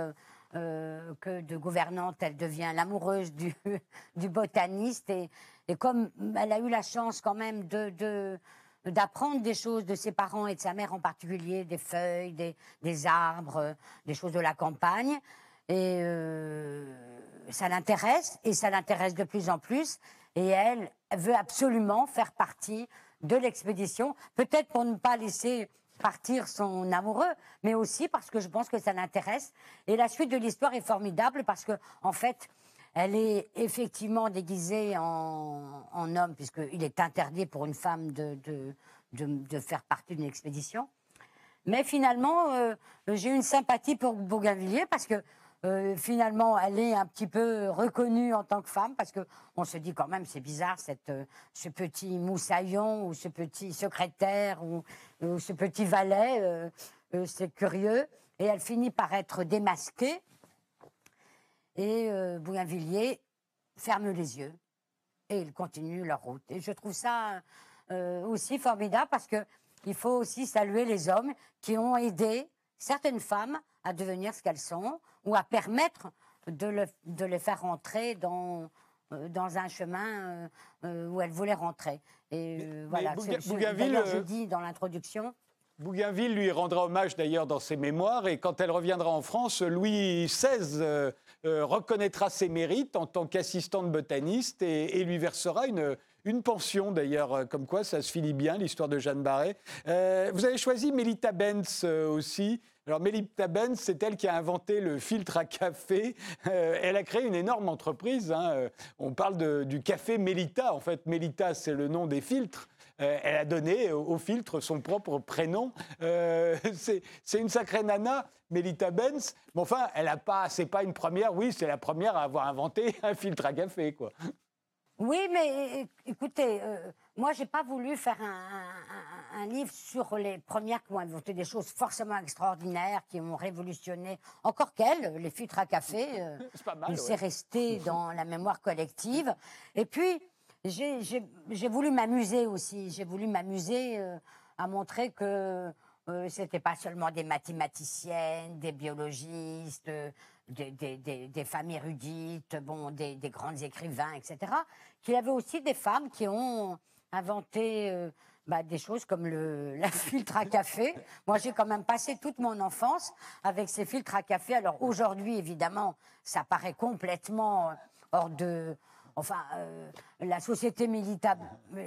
[SPEAKER 2] que de gouvernante, elle devient l'amoureuse du, botaniste. Et, comme elle a eu la chance quand même d'apprendre des choses de ses parents et de sa mère en particulier, des feuilles, des, arbres, euh, des choses de la campagne. Et euh, ça l'intéresse, et ça l'intéresse de plus en plus. Et elle veut absolument faire partie de l'expédition, peut-être pour ne pas laisser partir son amoureux, mais aussi parce que je pense que ça l'intéresse. Et la suite de l'histoire est formidable parce que, en fait, elle est effectivement déguisée en, homme, puisqu'il est interdit pour une femme de, faire partie d'une expédition. Mais finalement, euh, j'ai une sympathie pour Bougainvilliers parce que euh, finalement, elle est un petit peu reconnue en tant que femme parce qu'on se dit quand même, c'est bizarre, cette, euh, ce petit moussaillon ou ce petit secrétaire ou, ce petit valet, c'est curieux. Et elle finit par être démasquée et euh, Bougainvilliers ferme les yeux et ils continuent leur route. Et je trouve ça euh, aussi formidable parce que il faut aussi saluer les hommes qui ont aidé certaines femmes à devenir ce qu'elles sont ou à permettre de, de les faire rentrer dans, euh, dans un chemin où elles voulaient rentrer. Et voilà, ce, je dis dans l'introduction,
[SPEAKER 1] Bougainville lui rendra hommage d'ailleurs dans ses mémoires et quand elle reviendra en France, Louis XVI euh, euh, reconnaîtra ses mérites en tant qu'assistante botaniste et, lui versera une, une pension d'ailleurs, euh, comme quoi ça se finit bien l'histoire de Jeanne Barré. vous avez choisi Melita Benz aussi. Alors Melita Benz, c'est elle qui a inventé le filtre à café. elle a créé une énorme entreprise. Hein. On parle du café Melita. En fait, Melita, c'est le nom des filtres. Euh, elle a donné au, filtre son propre prénom. Euh, c'est une sacrée nana, Melita Benz. Mais enfin, elle a pas, c'est pas une première. Oui, c'est la première à avoir inventé un filtre à café, quoi.
[SPEAKER 2] Oui, mais écoutez, euh, moi, j'ai pas voulu faire un, livre sur les premières qui ont inventé des choses forcément extraordinaires, qui ont révolutionné. Encore qu'elles, les filtres à café, c'est resté dans la mémoire collective. Et puis, j'ai voulu m'amuser aussi. J'ai voulu m'amuser euh, à montrer que euh, c'était pas seulement des mathématiciennes, des biologistes, des, des, des, femmes érudites, bon, des, grands écrivains, etc. Qu'il y avait aussi des femmes qui ont inventé euh, bah, des choses comme le la filtre à café. Moi, j'ai quand même passé toute mon enfance avec ces filtres à café. Alors aujourd'hui, évidemment, ça paraît complètement hors de Enfin, euh, la société militaire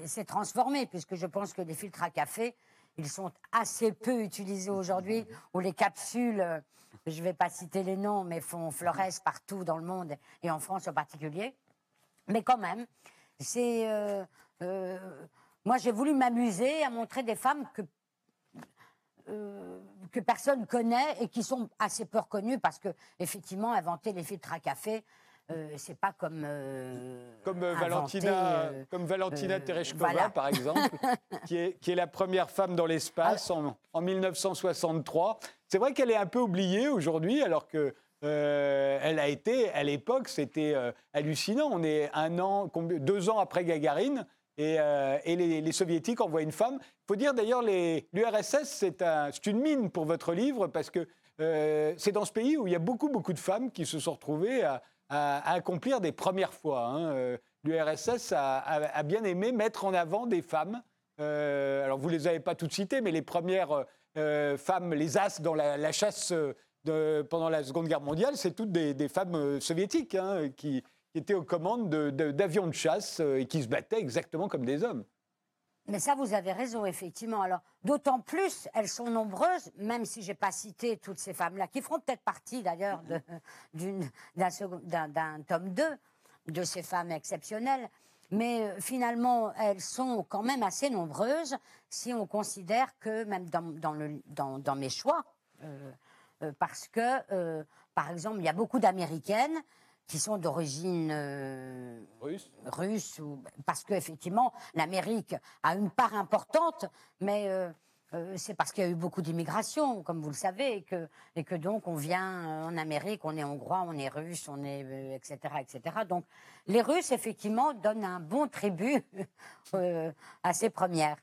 [SPEAKER 2] s'est transformée, puisque je pense que les filtres à café, ils sont assez peu utilisés aujourd'hui, ou les capsules, euh, je ne vais pas citer les noms, mais font florès partout dans le monde, et en France en particulier. Mais quand même, c'est... Euh, moi, j'ai voulu m'amuser à montrer des femmes que que personne connaît et qui sont assez peu reconnus parce que, effectivement, inventer les filtres à café, euh, c'est pas comme
[SPEAKER 1] euh, comme Valentina comme Valentina Tereshkova par exemple qui est qui est la première femme dans l'espace en, en, 1963 c'est vrai qu'elle est un peu oubliée aujourd'hui alors que elle a été à l'époque c'était hallucinant on est un an deux ans après Gagarine et, et les, soviétiques envoient une femme. Il faut dire d'ailleurs, l'URSS, c'est un, une mine pour votre livre, parce que c'est dans ce pays où il y a beaucoup, beaucoup de femmes qui se sont retrouvées à, accomplir des premières fois. Hein. Euh, L'URSS a, bien aimé mettre en avant des femmes. Euh, alors vous les avez pas toutes citées, mais les premières euh, femmes, les as dans la, chasse de, pendant la Seconde Guerre mondiale, c'est toutes des, femmes soviétiques hein, qui, étaient aux commandes d'avions de, chasse et qui se battaient exactement comme des hommes.
[SPEAKER 2] Mais ça, vous avez raison, effectivement. Alors, d'autant plus, elles sont nombreuses, même si j'ai pas cité toutes ces femmes-là, qui feront peut-être partie d'ailleurs d'un tome 2 de ces femmes exceptionnelles. Mais euh, finalement, elles sont quand même assez nombreuses si on considère que, même dans, le, dans, mes choix, euh, euh, parce que, par exemple, il y a beaucoup d'Américaines qui sont d'origine euh,
[SPEAKER 1] russe,
[SPEAKER 2] russe ou, parce qu'effectivement, l'Amérique a une part importante, mais euh, euh, c'est parce qu'il y a eu beaucoup d'immigration, comme vous le savez, et que, et que donc on vient en Amérique, on est hongrois, on est russe, on est etc., etc. Donc les Russes, effectivement, donnent un bon tribut à ces premières.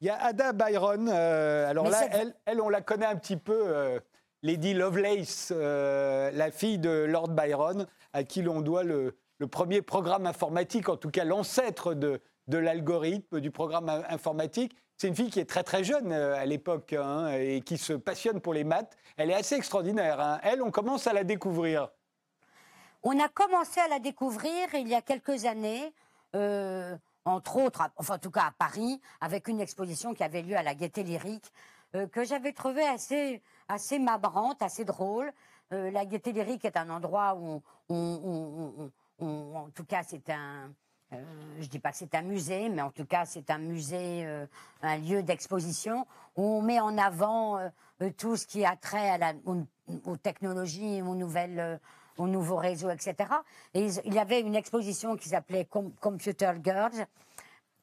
[SPEAKER 1] Il y a Ada Byron. alors là, elle, elle, on la connaît un petit peu. Lady Lovelace, la fille de Lord Byron à qui l'on doit le, premier programme informatique, en tout cas l'ancêtre de, l'algorithme, du programme informatique. C'est une fille qui est très très jeune euh, à l'époque hein, et qui se passionne pour les maths. Elle est assez extraordinaire. Hein. Elle, on commence à la découvrir.
[SPEAKER 2] On a commencé à la découvrir il y a quelques années, euh, entre autres, enfin en tout cas à Paris, avec une exposition qui avait lieu à la Gaîté Lyrique, euh, que j'avais trouvée assez, assez mabrante, assez drôle. La Gaîté Lyrique est un endroit où, en tout cas, c'est un, euh, je dis pas que c'est un musée, mais en tout cas, c'est un musée, euh, un lieu d'exposition où on met en avant tout ce qui a trait aux, technologies, aux nouvelles, aux nouveaux réseaux, etc. Et il y avait une exposition qui s'appelait Computer Girls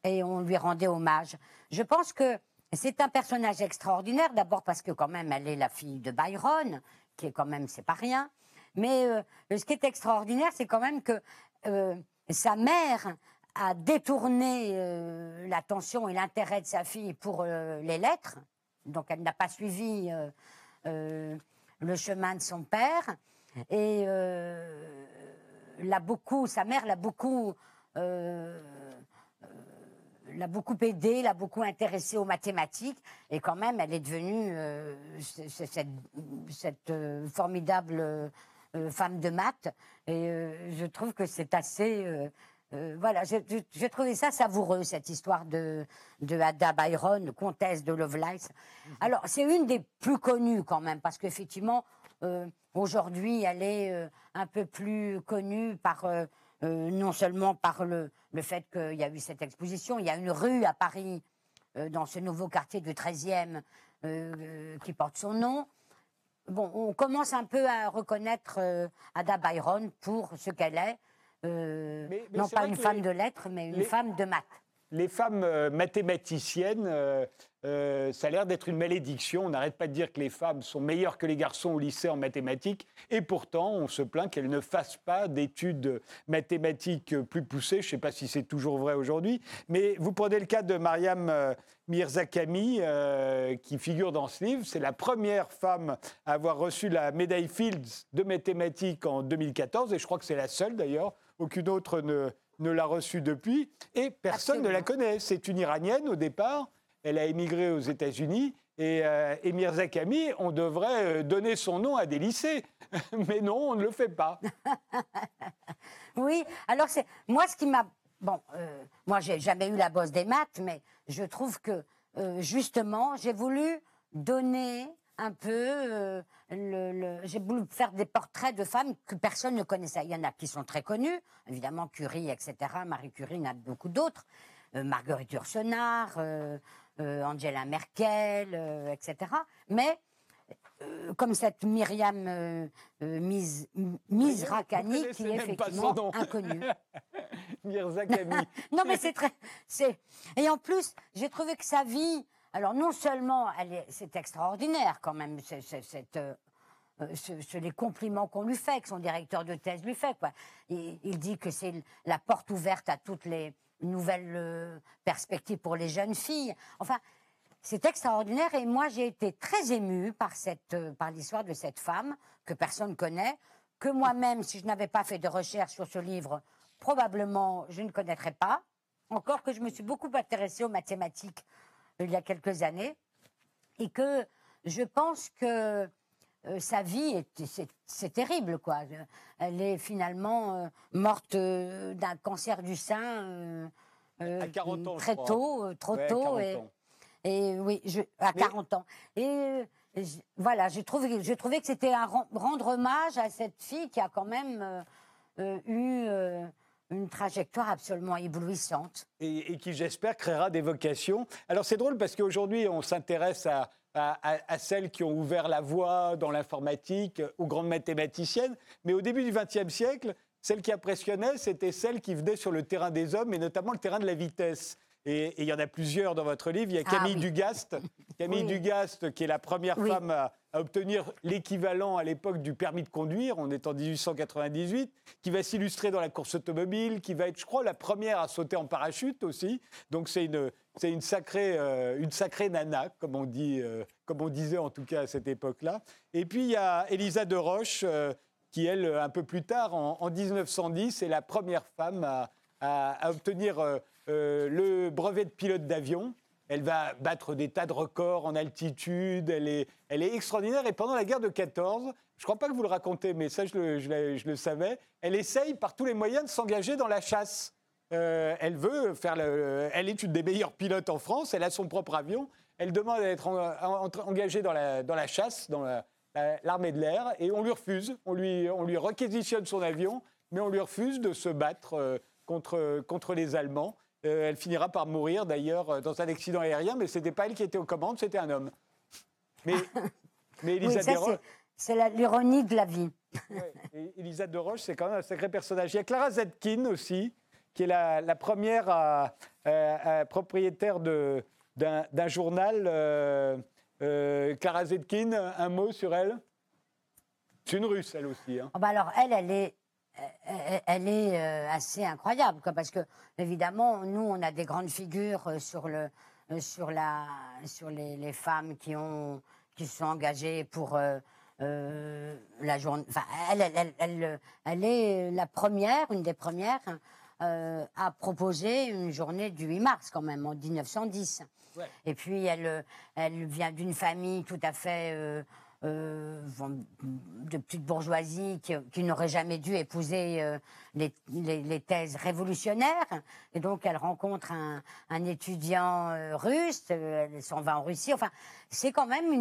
[SPEAKER 2] et on lui rendait hommage. Je pense que c'est un personnage extraordinaire, d'abord parce que quand même elle est la fille de Byron, qui est quand même, c'est pas rien. Mais euh, ce qui est extraordinaire, c'est quand même que euh, sa mère a détourné euh, l'attention et l'intérêt de sa fille pour les lettres. Donc elle n'a pas suivi le chemin de son père. Et l'a beaucoup, sa mère l'a beaucoup l'a beaucoup aidé, l'a beaucoup intéressé aux mathématiques, et quand même, elle est devenue euh, cette, euh, formidable euh, femme de maths. Et je trouve que c'est assez. voilà, j'ai trouvé ça savoureux, cette histoire de, de Ada Byron, comtesse de Lovelace. Alors, c'est une des plus connues quand même, parce qu'effectivement, aujourd'hui, elle est un peu plus connue par euh, non seulement par le, fait qu'il y a eu cette exposition, il y a une rue à Paris, euh, dans ce nouveau quartier du 13e, euh, qui porte son nom. Bon, on commence un peu à reconnaître Ada Byron pour ce qu'elle est. non pas une femme de lettres, mais une femme de maths
[SPEAKER 1] les femmes euh, mathématiciennes, euh, euh, ça a l'air d'être une malédiction. On n'arrête pas de dire que les femmes sont meilleures que les garçons au lycée en mathématiques, et pourtant on se plaint qu'elles ne fassent pas d'études mathématiques plus poussées. Je ne sais pas si c'est toujours vrai aujourd'hui, mais vous prenez le cas de Mariam Mirzakhami, qui figure dans ce livre. C'est la première femme à avoir reçu la médaille Fields de mathématiques en 2014, et je crois que c'est la seule d'ailleurs. Aucune autre ne, ne l'a reçue depuis et personne ne la connaît. C'est une Iranienne au départ. Elle a émigré aux États-Unis et euh, Emir Zakami, on devrait euh, donner son nom à des lycées. Mais non, on ne le fait pas.
[SPEAKER 2] oui, alors c'est moi ce qui m'a bon, euh, moi j'ai jamais eu la bosse des maths, mais je trouve que euh, justement j'ai voulu donner un peu. Euh, J'ai voulu faire des portraits de femmes que personne ne connaissait. Il y en a qui sont très connues, évidemment Curie, etc. Marie Curie, il y en a beaucoup d'autres. Euh, Marguerite Yourcenar, euh, Angela Merkel, etc. Mais comme cette Myriam Miz, Mizrakani, qui est effectivement inconnue. non, mais c'est très. Et en plus, j'ai trouvé que sa vie. Alors, non seulement, c'est extraordinaire quand même, cette, euh, les compliments qu'on lui fait, que son directeur de thèse lui fait. Quoi. Il, dit que c'est la porte ouverte à toutes les nouvelles euh, perspectives pour les jeunes filles. Enfin, c'est extraordinaire et moi j'ai été très émue par, cette, euh, par l'histoire de cette femme que personne ne connaît, que moi-même, si je n'avais pas fait de recherche sur ce livre, probablement je ne connaîtrais pas. Encore que je me suis beaucoup intéressée aux mathématiques il y a quelques années et que je pense que euh, sa vie, c'est terrible, quoi. Elle est finalement euh, morte euh, d'un cancer du sein
[SPEAKER 1] à 40 ans,
[SPEAKER 2] très tôt, trop tôt. Et, et, oui, je, à 40 ans. Et voilà, j'ai trouvé, que c'était à rendre hommage à cette fille qui a quand même eu une trajectoire absolument éblouissante.
[SPEAKER 1] Et, et qui, j'espère, créera des vocations. Alors c'est drôle parce qu'aujourd'hui, on s'intéresse à, à, celles qui ont ouvert la voie dans l'informatique, aux grandes mathématiciennes. Mais au début du XXe siècle, celle qui impressionnait, c'était celle qui venait sur le terrain des hommes, et notamment le terrain de la vitesse. Et, il y en a plusieurs dans votre livre. Il y a ah Camille Dugast, Camille Dugast, qui est la première femme à, obtenir l'équivalent à l'époque du permis de conduire. On est en 1898, qui va s'illustrer dans la course automobile, qui va être, je crois, la première à sauter en parachute aussi. Donc c'est une, c'est une sacrée, euh, une sacrée nana, comme on dit, euh, comme on disait en tout cas à cette époque-là. Et puis il y a Elisa de Roche, euh, qui elle, un peu plus tard, en, en 1910, est la première femme à, à obtenir euh, le brevet de pilote d'avion. Elle va battre des tas de records en altitude. Elle est, elle est extraordinaire. Et pendant la guerre de 14, je ne crois pas que vous le racontez, mais ça, je le, savais, elle essaye par tous les moyens de s'engager dans la chasse. Euh, elle veut faire le, Elle est une des meilleures pilotes en France. Elle a son propre avion. Elle demande à être engagée dans la, dans la chasse, dans l'armée de l'air, et on lui refuse. On lui, on lui requisitionne son avion, mais on lui refuse de se battre euh, contre, contre les Allemands. Euh, elle finira par mourir d'ailleurs euh, dans un accident aérien, mais ce n'était pas elle qui était aux commandes, c'était un homme. Mais,
[SPEAKER 2] mais Elisa oui, C'est l'ironie de la vie.
[SPEAKER 1] ouais, Elisa de Roche, c'est quand même un sacré personnage. Il y a Clara Zetkin aussi, qui est la, première à, propriétaire d'un journal. Euh, Clara Zetkin, un mot sur elle? C'est une russe, elle aussi. Hein.
[SPEAKER 2] Oh, bah alors, elle, elle est elle est euh, assez incroyable, parce que évidemment, nous, on a des grandes figures euh, sur le, euh, sur la, sur les, femmes qui ont, qui sont engagées pour la journée. Enfin, elle, elle, elle, est la première, une des premières, à proposer une journée du 8 mars quand même en 1910. Et puis elle, elle vient d'une famille tout à fait euh, de petite bourgeoisie qui, n'aurait jamais dû épouser euh, les, thèses révolutionnaires. Et donc, elle rencontre un, étudiant euh, russe, elle s'en va en Russie. Enfin, c'est quand même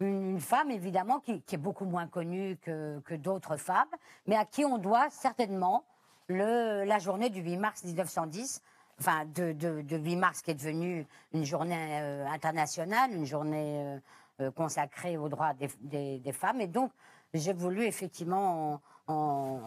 [SPEAKER 2] une, femme, évidemment, qui, est beaucoup moins connue que, d'autres femmes, mais à qui on doit certainement la journée du 8 mars 1910 enfin de, de, 8 mars qui est devenue une journée internationale, une journée consacrée aux droits des, des, femmes. Et donc, j'ai voulu effectivement en,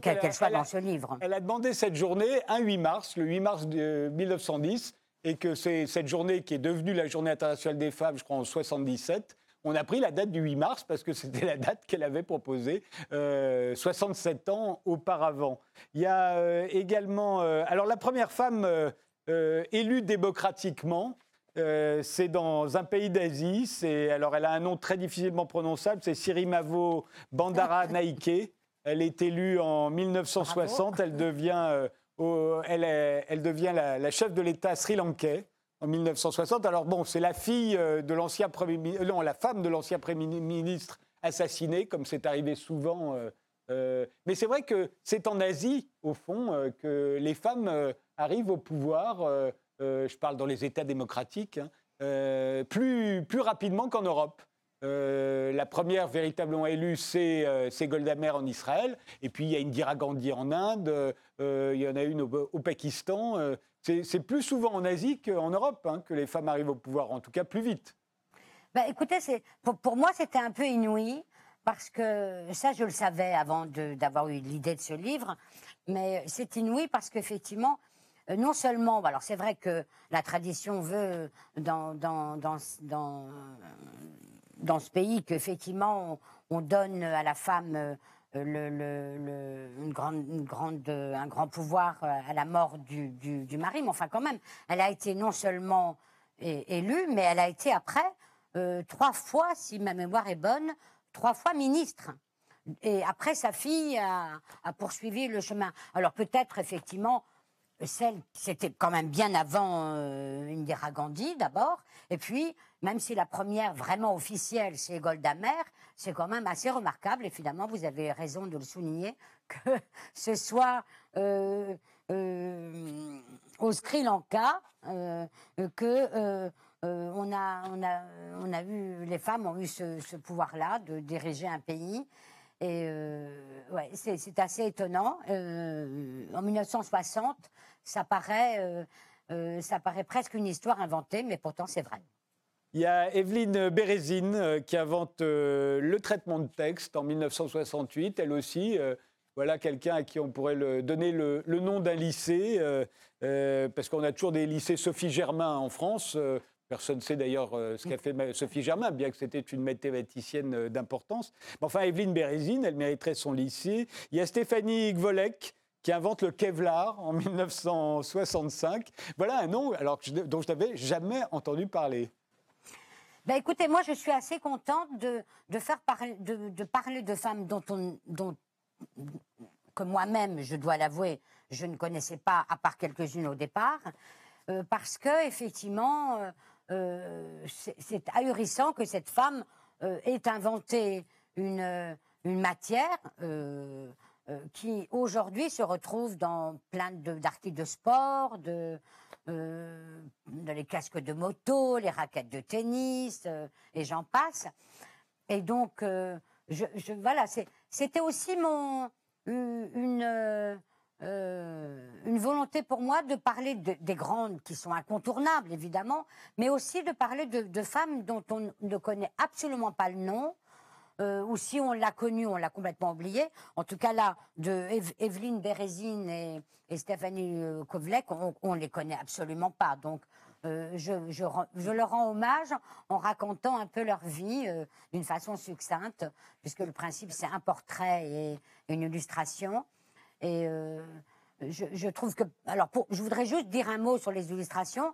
[SPEAKER 2] qu'elle soit dans ce livre.
[SPEAKER 1] Elle a demandé cette journée un 8 mars, le 8 mars de 1910, et que c'est cette journée qui est devenue la journée internationale des femmes, je crois en 77. On a pris la date du 8 mars parce que c'était la date qu'elle avait proposée euh, 67 ans auparavant. Il y a euh, également, euh, alors la première femme élue démocratiquement, euh, c'est dans un pays d'Asie. alors, elle a un nom très difficilement prononçable. C'est Sirimavo Bandara Naike. Elle est élue en 1960. Elle devient, euh, elle, devient la, chef de l'État sri-lankais en 1960. Alors bon, c'est la fille euh, de l'ancien premier, non, la femme de l'ancien premier ministre assassiné, comme c'est arrivé souvent. mais c'est vrai que c'est en Asie, au fond, que les femmes arrivent au pouvoir. Euh, je parle dans les États démocratiques, hein, euh, plus, plus rapidement qu'en Europe. la première véritablement élue, c'est Golda Meir en Israël. Et puis il y a Indira Gandhi en Inde, il y en a une au, Pakistan. c'est plus souvent en Asie qu'en Europe hein, que les femmes arrivent au pouvoir, en tout cas plus vite.
[SPEAKER 2] Bah, écoutez, pour, moi, c'était un peu inouï, parce que ça, je le savais avant d'avoir eu l'idée de ce livre, mais c'est inouï parce qu'effectivement, euh, non seulement, alors c'est vrai que la tradition veut dans, dans, dans, dans, ce pays qu'effectivement on, donne à la femme euh, le, le, une grande, grande, un grand pouvoir euh, à la mort du, du, du, mari, mais enfin quand même, elle a été non seulement élue, mais elle a été après trois fois, si ma mémoire est bonne, trois fois ministre. Et après, sa fille a, poursuivi le chemin. Alors peut-être effectivement, celle, c'était quand même bien avant euh, Indira Gandhi d'abord. Et puis, même si la première vraiment officielle, c'est Golda Meir, c'est quand même assez remarquable. Et finalement, vous avez raison de le souligner, que ce soit euh, euh, au Sri Lanka que on, a, on, a, on a eu, les femmes ont eu ce, ce pouvoir-là de diriger un pays. Et ouais, c'est assez étonnant. en 1960, ça paraît, euh, euh, ça paraît presque une histoire inventée, mais pourtant c'est vrai.
[SPEAKER 1] Il y a Evelyne Bérésine euh, qui invente le traitement de texte en 1968, elle aussi. voilà quelqu'un à qui on pourrait donner le, nom d'un lycée, parce qu'on a toujours des lycées Sophie Germain en France. Personne ne sait d'ailleurs ce qu'a fait Sophie Germain, bien que c'était une mathématicienne d'importance. enfin, Evelyne Bérésine, elle mériterait son lycée. Il y a Stéphanie Gvolek, qui invente le Kevlar en 1965. Voilà un nom dont je n'avais jamais entendu parler.
[SPEAKER 2] Ben écoutez, moi je suis assez contente de, faire parler, de, parler de femmes dont on, dont, que moi-même, je dois l'avouer, je ne connaissais pas, à part quelques-unes au départ, euh, parce que effectivement, euh, euh, c'est ahurissant que cette femme ait inventé une, une matière euh, qui aujourd'hui se retrouvent dans plein d'articles de, sport, de, euh, les casques de moto, les raquettes de tennis, euh, et j'en passe. Et donc, voilà, c'était aussi mon, une, une volonté pour moi de parler des grandes qui sont incontournables, évidemment, mais aussi de parler de, femmes dont on ne connaît absolument pas le nom, euh, ou si on l'a connu, on l'a complètement oublié. En tout cas, là, de Evelyne Bérésine et, Stéphanie euh, Kovlek, on, ne les connaît absolument pas. Donc, euh, je, leur rends hommage en racontant un peu leur vie d'une façon succincte, puisque le principe, c'est un portrait et une illustration. Et je, je, trouve que. Alors, pour, je voudrais juste dire un mot sur les illustrations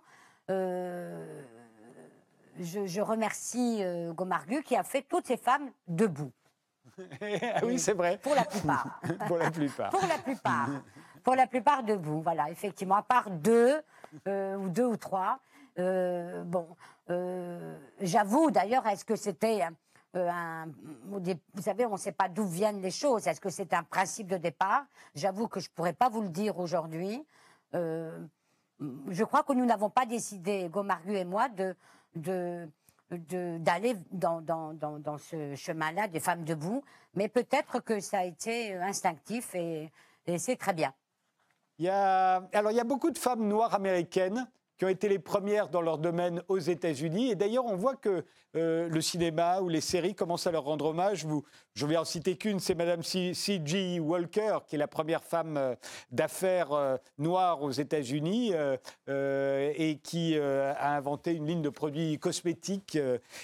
[SPEAKER 2] je, remercie euh, Gomargu qui a fait toutes ces femmes debout.
[SPEAKER 1] oui, c'est vrai.
[SPEAKER 2] Pour la plupart.
[SPEAKER 1] Pour la plupart.
[SPEAKER 2] Pour la plupart. Pour la plupart debout, voilà, effectivement. À part deux, euh, ou deux ou trois. Euh, bon, j'avoue d'ailleurs, est-ce que c'était un, vous savez, on ne sait pas d'où viennent les choses. Est-ce que c'est un principe de départ? J'avoue que je ne pourrais pas vous le dire aujourd'hui. je crois que nous n'avons pas décidé, Gomargu et moi, d'aller dans, ce chemin-là des femmes debout, mais peut-être que ça a été instinctif et, c'est très bien.
[SPEAKER 1] Alors il y a beaucoup de femmes noires américaines qui ont été les premières dans leur domaine aux États-Unis. Et d'ailleurs, on voit que euh, le cinéma ou les séries commencent à leur rendre hommage. Vous, je vais en citer qu'une, c'est Madame C.G. Walker, qui est la première femme euh, d'affaires euh, noire aux États-Unis et qui a inventé une ligne de produits cosmétiques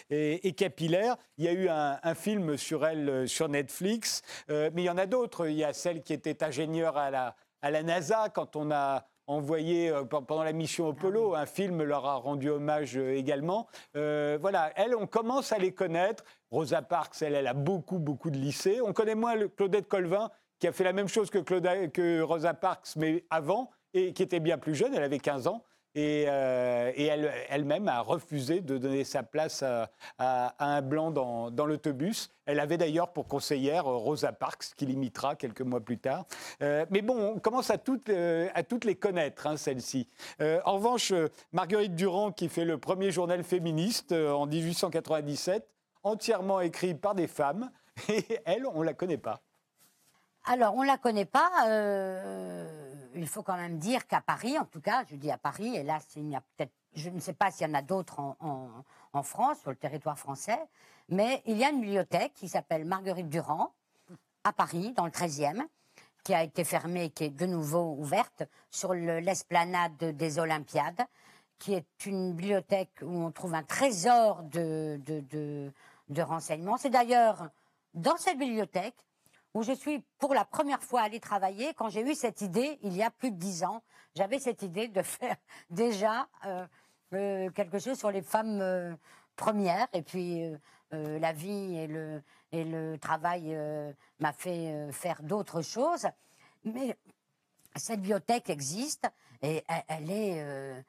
[SPEAKER 1] et, capillaires. Il y a eu un, un film sur elle sur Netflix, mais il y en a d'autres. Il y a celle qui était ingénieure à la, à la NASA quand on a envoyé euh, pendant la mission Apollo. Ah un film leur a rendu hommage euh, également. Euh, voilà, elles, on commence à les connaître. Rosa Parks, elle, elle a beaucoup, beaucoup de lycées. On connaît moins Claudette Colvin, qui a fait la même chose que, que Rosa Parks, mais avant, et qui était bien plus jeune, elle avait 15 ans. Euh, et, elle, elle-même a refusé de donner sa place à, un blanc dans, l'autobus. Elle avait d'ailleurs pour conseillère euh, Rosa Parks, qui l'imitera quelques mois plus tard. Euh, mais bon, on commence à toutes, à toutes les connaître, hein, celles-ci. en revanche, Marguerite Durand, qui fait le premier journal féministe en 1897, entièrement écrit par des femmes. Et elle, on ne la connaît pas.
[SPEAKER 2] Alors, on ne la connaît pas. Il faut quand même dire qu'à Paris, en tout cas, je dis à Paris, et là, je ne sais pas s'il y en a d'autres en, France, sur le territoire français, mais il y a une bibliothèque qui s'appelle Marguerite Durand, à Paris, dans le 13e, qui a été fermée, qui est de nouveau ouverte sur l'esplanade des Olympiades, qui est une bibliothèque où on trouve un trésor de renseignements. C'est d'ailleurs dans cette bibliothèque où je suis pour la première fois allée travailler quand j'ai eu cette idée il y a plus de dix ans. J'avais cette idée de faire déjà euh, euh, quelque chose sur les femmes euh, premières et puis la vie et le, travail m'a fait faire d'autres choses. Mais cette bibliothèque existe et elle, est,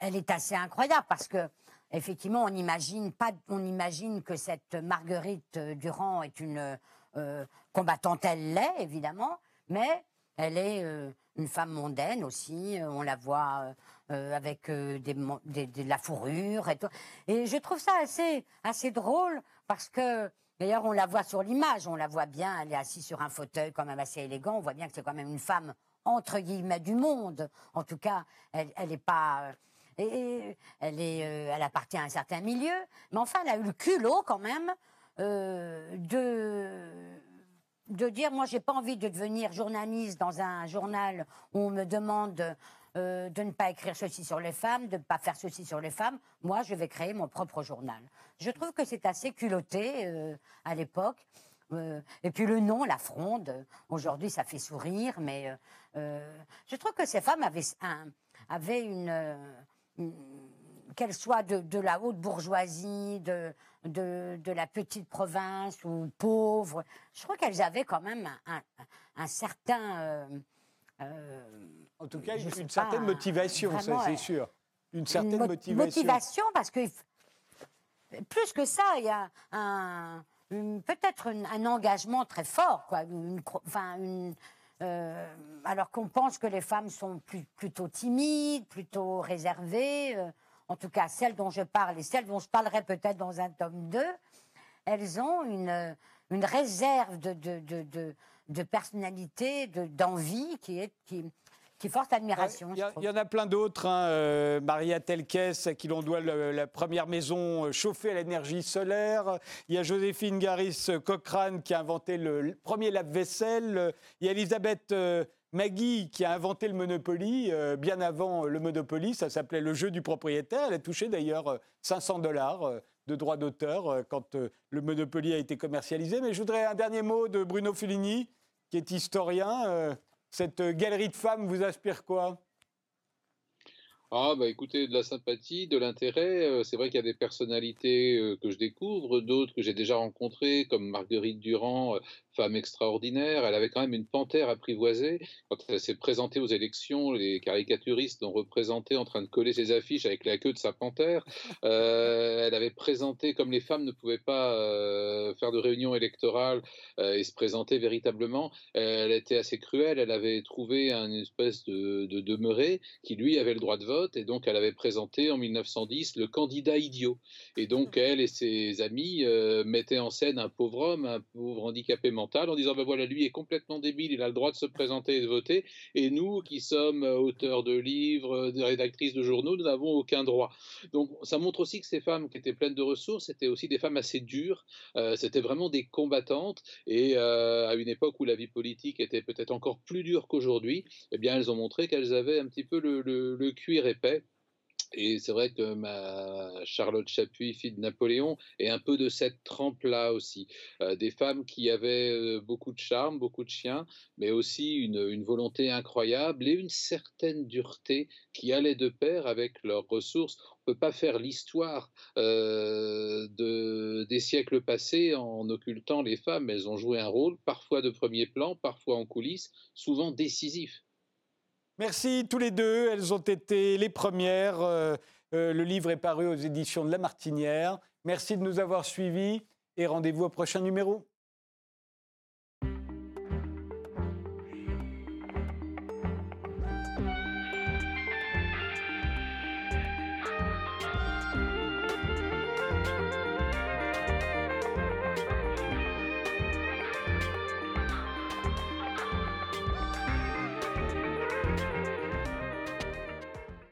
[SPEAKER 2] elle est assez incroyable parce que effectivement, on imagine pas, on imagine que cette Marguerite Durand est une euh, combattante, elle l'est, évidemment, mais elle est euh, une femme mondaine aussi. Euh, on la voit avec des, de la fourrure et tout. Et je trouve ça assez, assez drôle parce que D'ailleurs, on la voit sur l'image, on la voit bien, elle est assise sur un fauteuil quand même assez élégant, on voit bien que c'est quand même une femme entre guillemets du monde. En tout cas, elle n'est pas... Et elle, est, elle appartient à un certain milieu, mais enfin, elle a eu le culot quand même euh, de de dire moi j'ai pas envie de devenir journaliste dans un journal où on me demande euh, de ne pas écrire ceci sur les femmes, de ne pas faire ceci sur les femmes. Moi, je vais créer mon propre journal. Je trouve que c'est assez culotté euh, à l'époque. et puis le nom, la fronde, aujourd'hui ça fait sourire, mais je trouve que ces femmes avaient, avaient une qu'elle soit de, la haute bourgeoisie, de, de, la petite province ou pauvre, je crois qu'elles avaient quand même un, certain... Euh, euh,
[SPEAKER 1] en tout cas, une, certaine motivation, c'est sûr. Une certaine motivation.
[SPEAKER 2] Motivation, parce que plus que ça, il y a un, peut-être un engagement très fort, quoi. enfin, euh, alors qu'on pense que les femmes sont plutôt timides, plutôt réservées en tout cas celles dont je parle et celles dont je parlerai peut-être dans un tome 2, elles ont une, une réserve de, de, de, de personnalité, d'envie qui est... Qui, qui force admiration.
[SPEAKER 1] Il y, en a plein d'autres. Hein. Euh, Maria Telkes, à qui l'on doit la première maison euh, chauffée à l'énergie solaire. Il y a Joséphine Garis Cochrane qui a inventé le, premier lave-vaisselle. Il y a Elisabeth euh, Maggie, qui a inventé le Monopoly, euh, bien avant le Monopoly, ça s'appelait le jeu du propriétaire. Elle a touché d'ailleurs 500 euh, dollars euh, de droits d'auteur quand le Monopoly a été commercialisé. Mais je voudrais un dernier mot de Bruno Fulini, qui est historien. Cette galerie de femmes vous inspire quoi?
[SPEAKER 3] Ah, bah écoutez, de la sympathie, de l'intérêt. C'est vrai qu'il y a des personnalités que je découvre, d'autres que j'ai déjà rencontrées, comme Marguerite Durand, femme extraordinaire. Elle avait quand même une panthère apprivoisée. Quand elle s'est présentée aux élections, les caricaturistes l'ont représentée en train de coller ses affiches avec la queue de sa panthère. elle avait présenté, comme les femmes ne pouvaient pas faire de réunion électorale et se présenter véritablement, elle était assez cruelle. Elle avait trouvé un espèce de, de demeuré qui, lui, avait le droit de vote et donc elle avait présenté en 1910 le candidat idiot. Et donc mmh. elle et ses amis euh, mettaient en scène un pauvre homme, un pauvre handicapé mental, en disant ben voilà, lui est complètement débile, il a le droit de se présenter et de voter, et nous qui sommes auteurs de livres, rédactrices de journaux, nous n'avons aucun droit. Donc ça montre aussi que ces femmes qui étaient pleines de ressources étaient aussi des femmes assez dures, euh, c'était vraiment des combattantes, et euh, à une époque où la vie politique était peut-être encore plus dure qu'aujourd'hui, eh bien elles ont montré qu'elles avaient un petit peu le cuir épais. Et c'est vrai que ma Charlotte Chapuis, fille de Napoléon, est un peu de cette trempe-là aussi. Euh, des femmes qui avaient euh, beaucoup de charme, beaucoup de chiens, mais aussi une, volonté incroyable et une certaine dureté qui allait de pair avec leurs ressources. On ne peut pas faire l'histoire euh, de, des siècles passés en occultant les femmes. Elles ont joué un rôle, parfois de premier plan, parfois en coulisses, souvent décisif.
[SPEAKER 1] Merci tous les deux. Elles ont été les premières. Euh, euh, le livre est paru aux éditions de La Martinière. Merci de nous avoir suivis et rendez-vous au prochain numéro.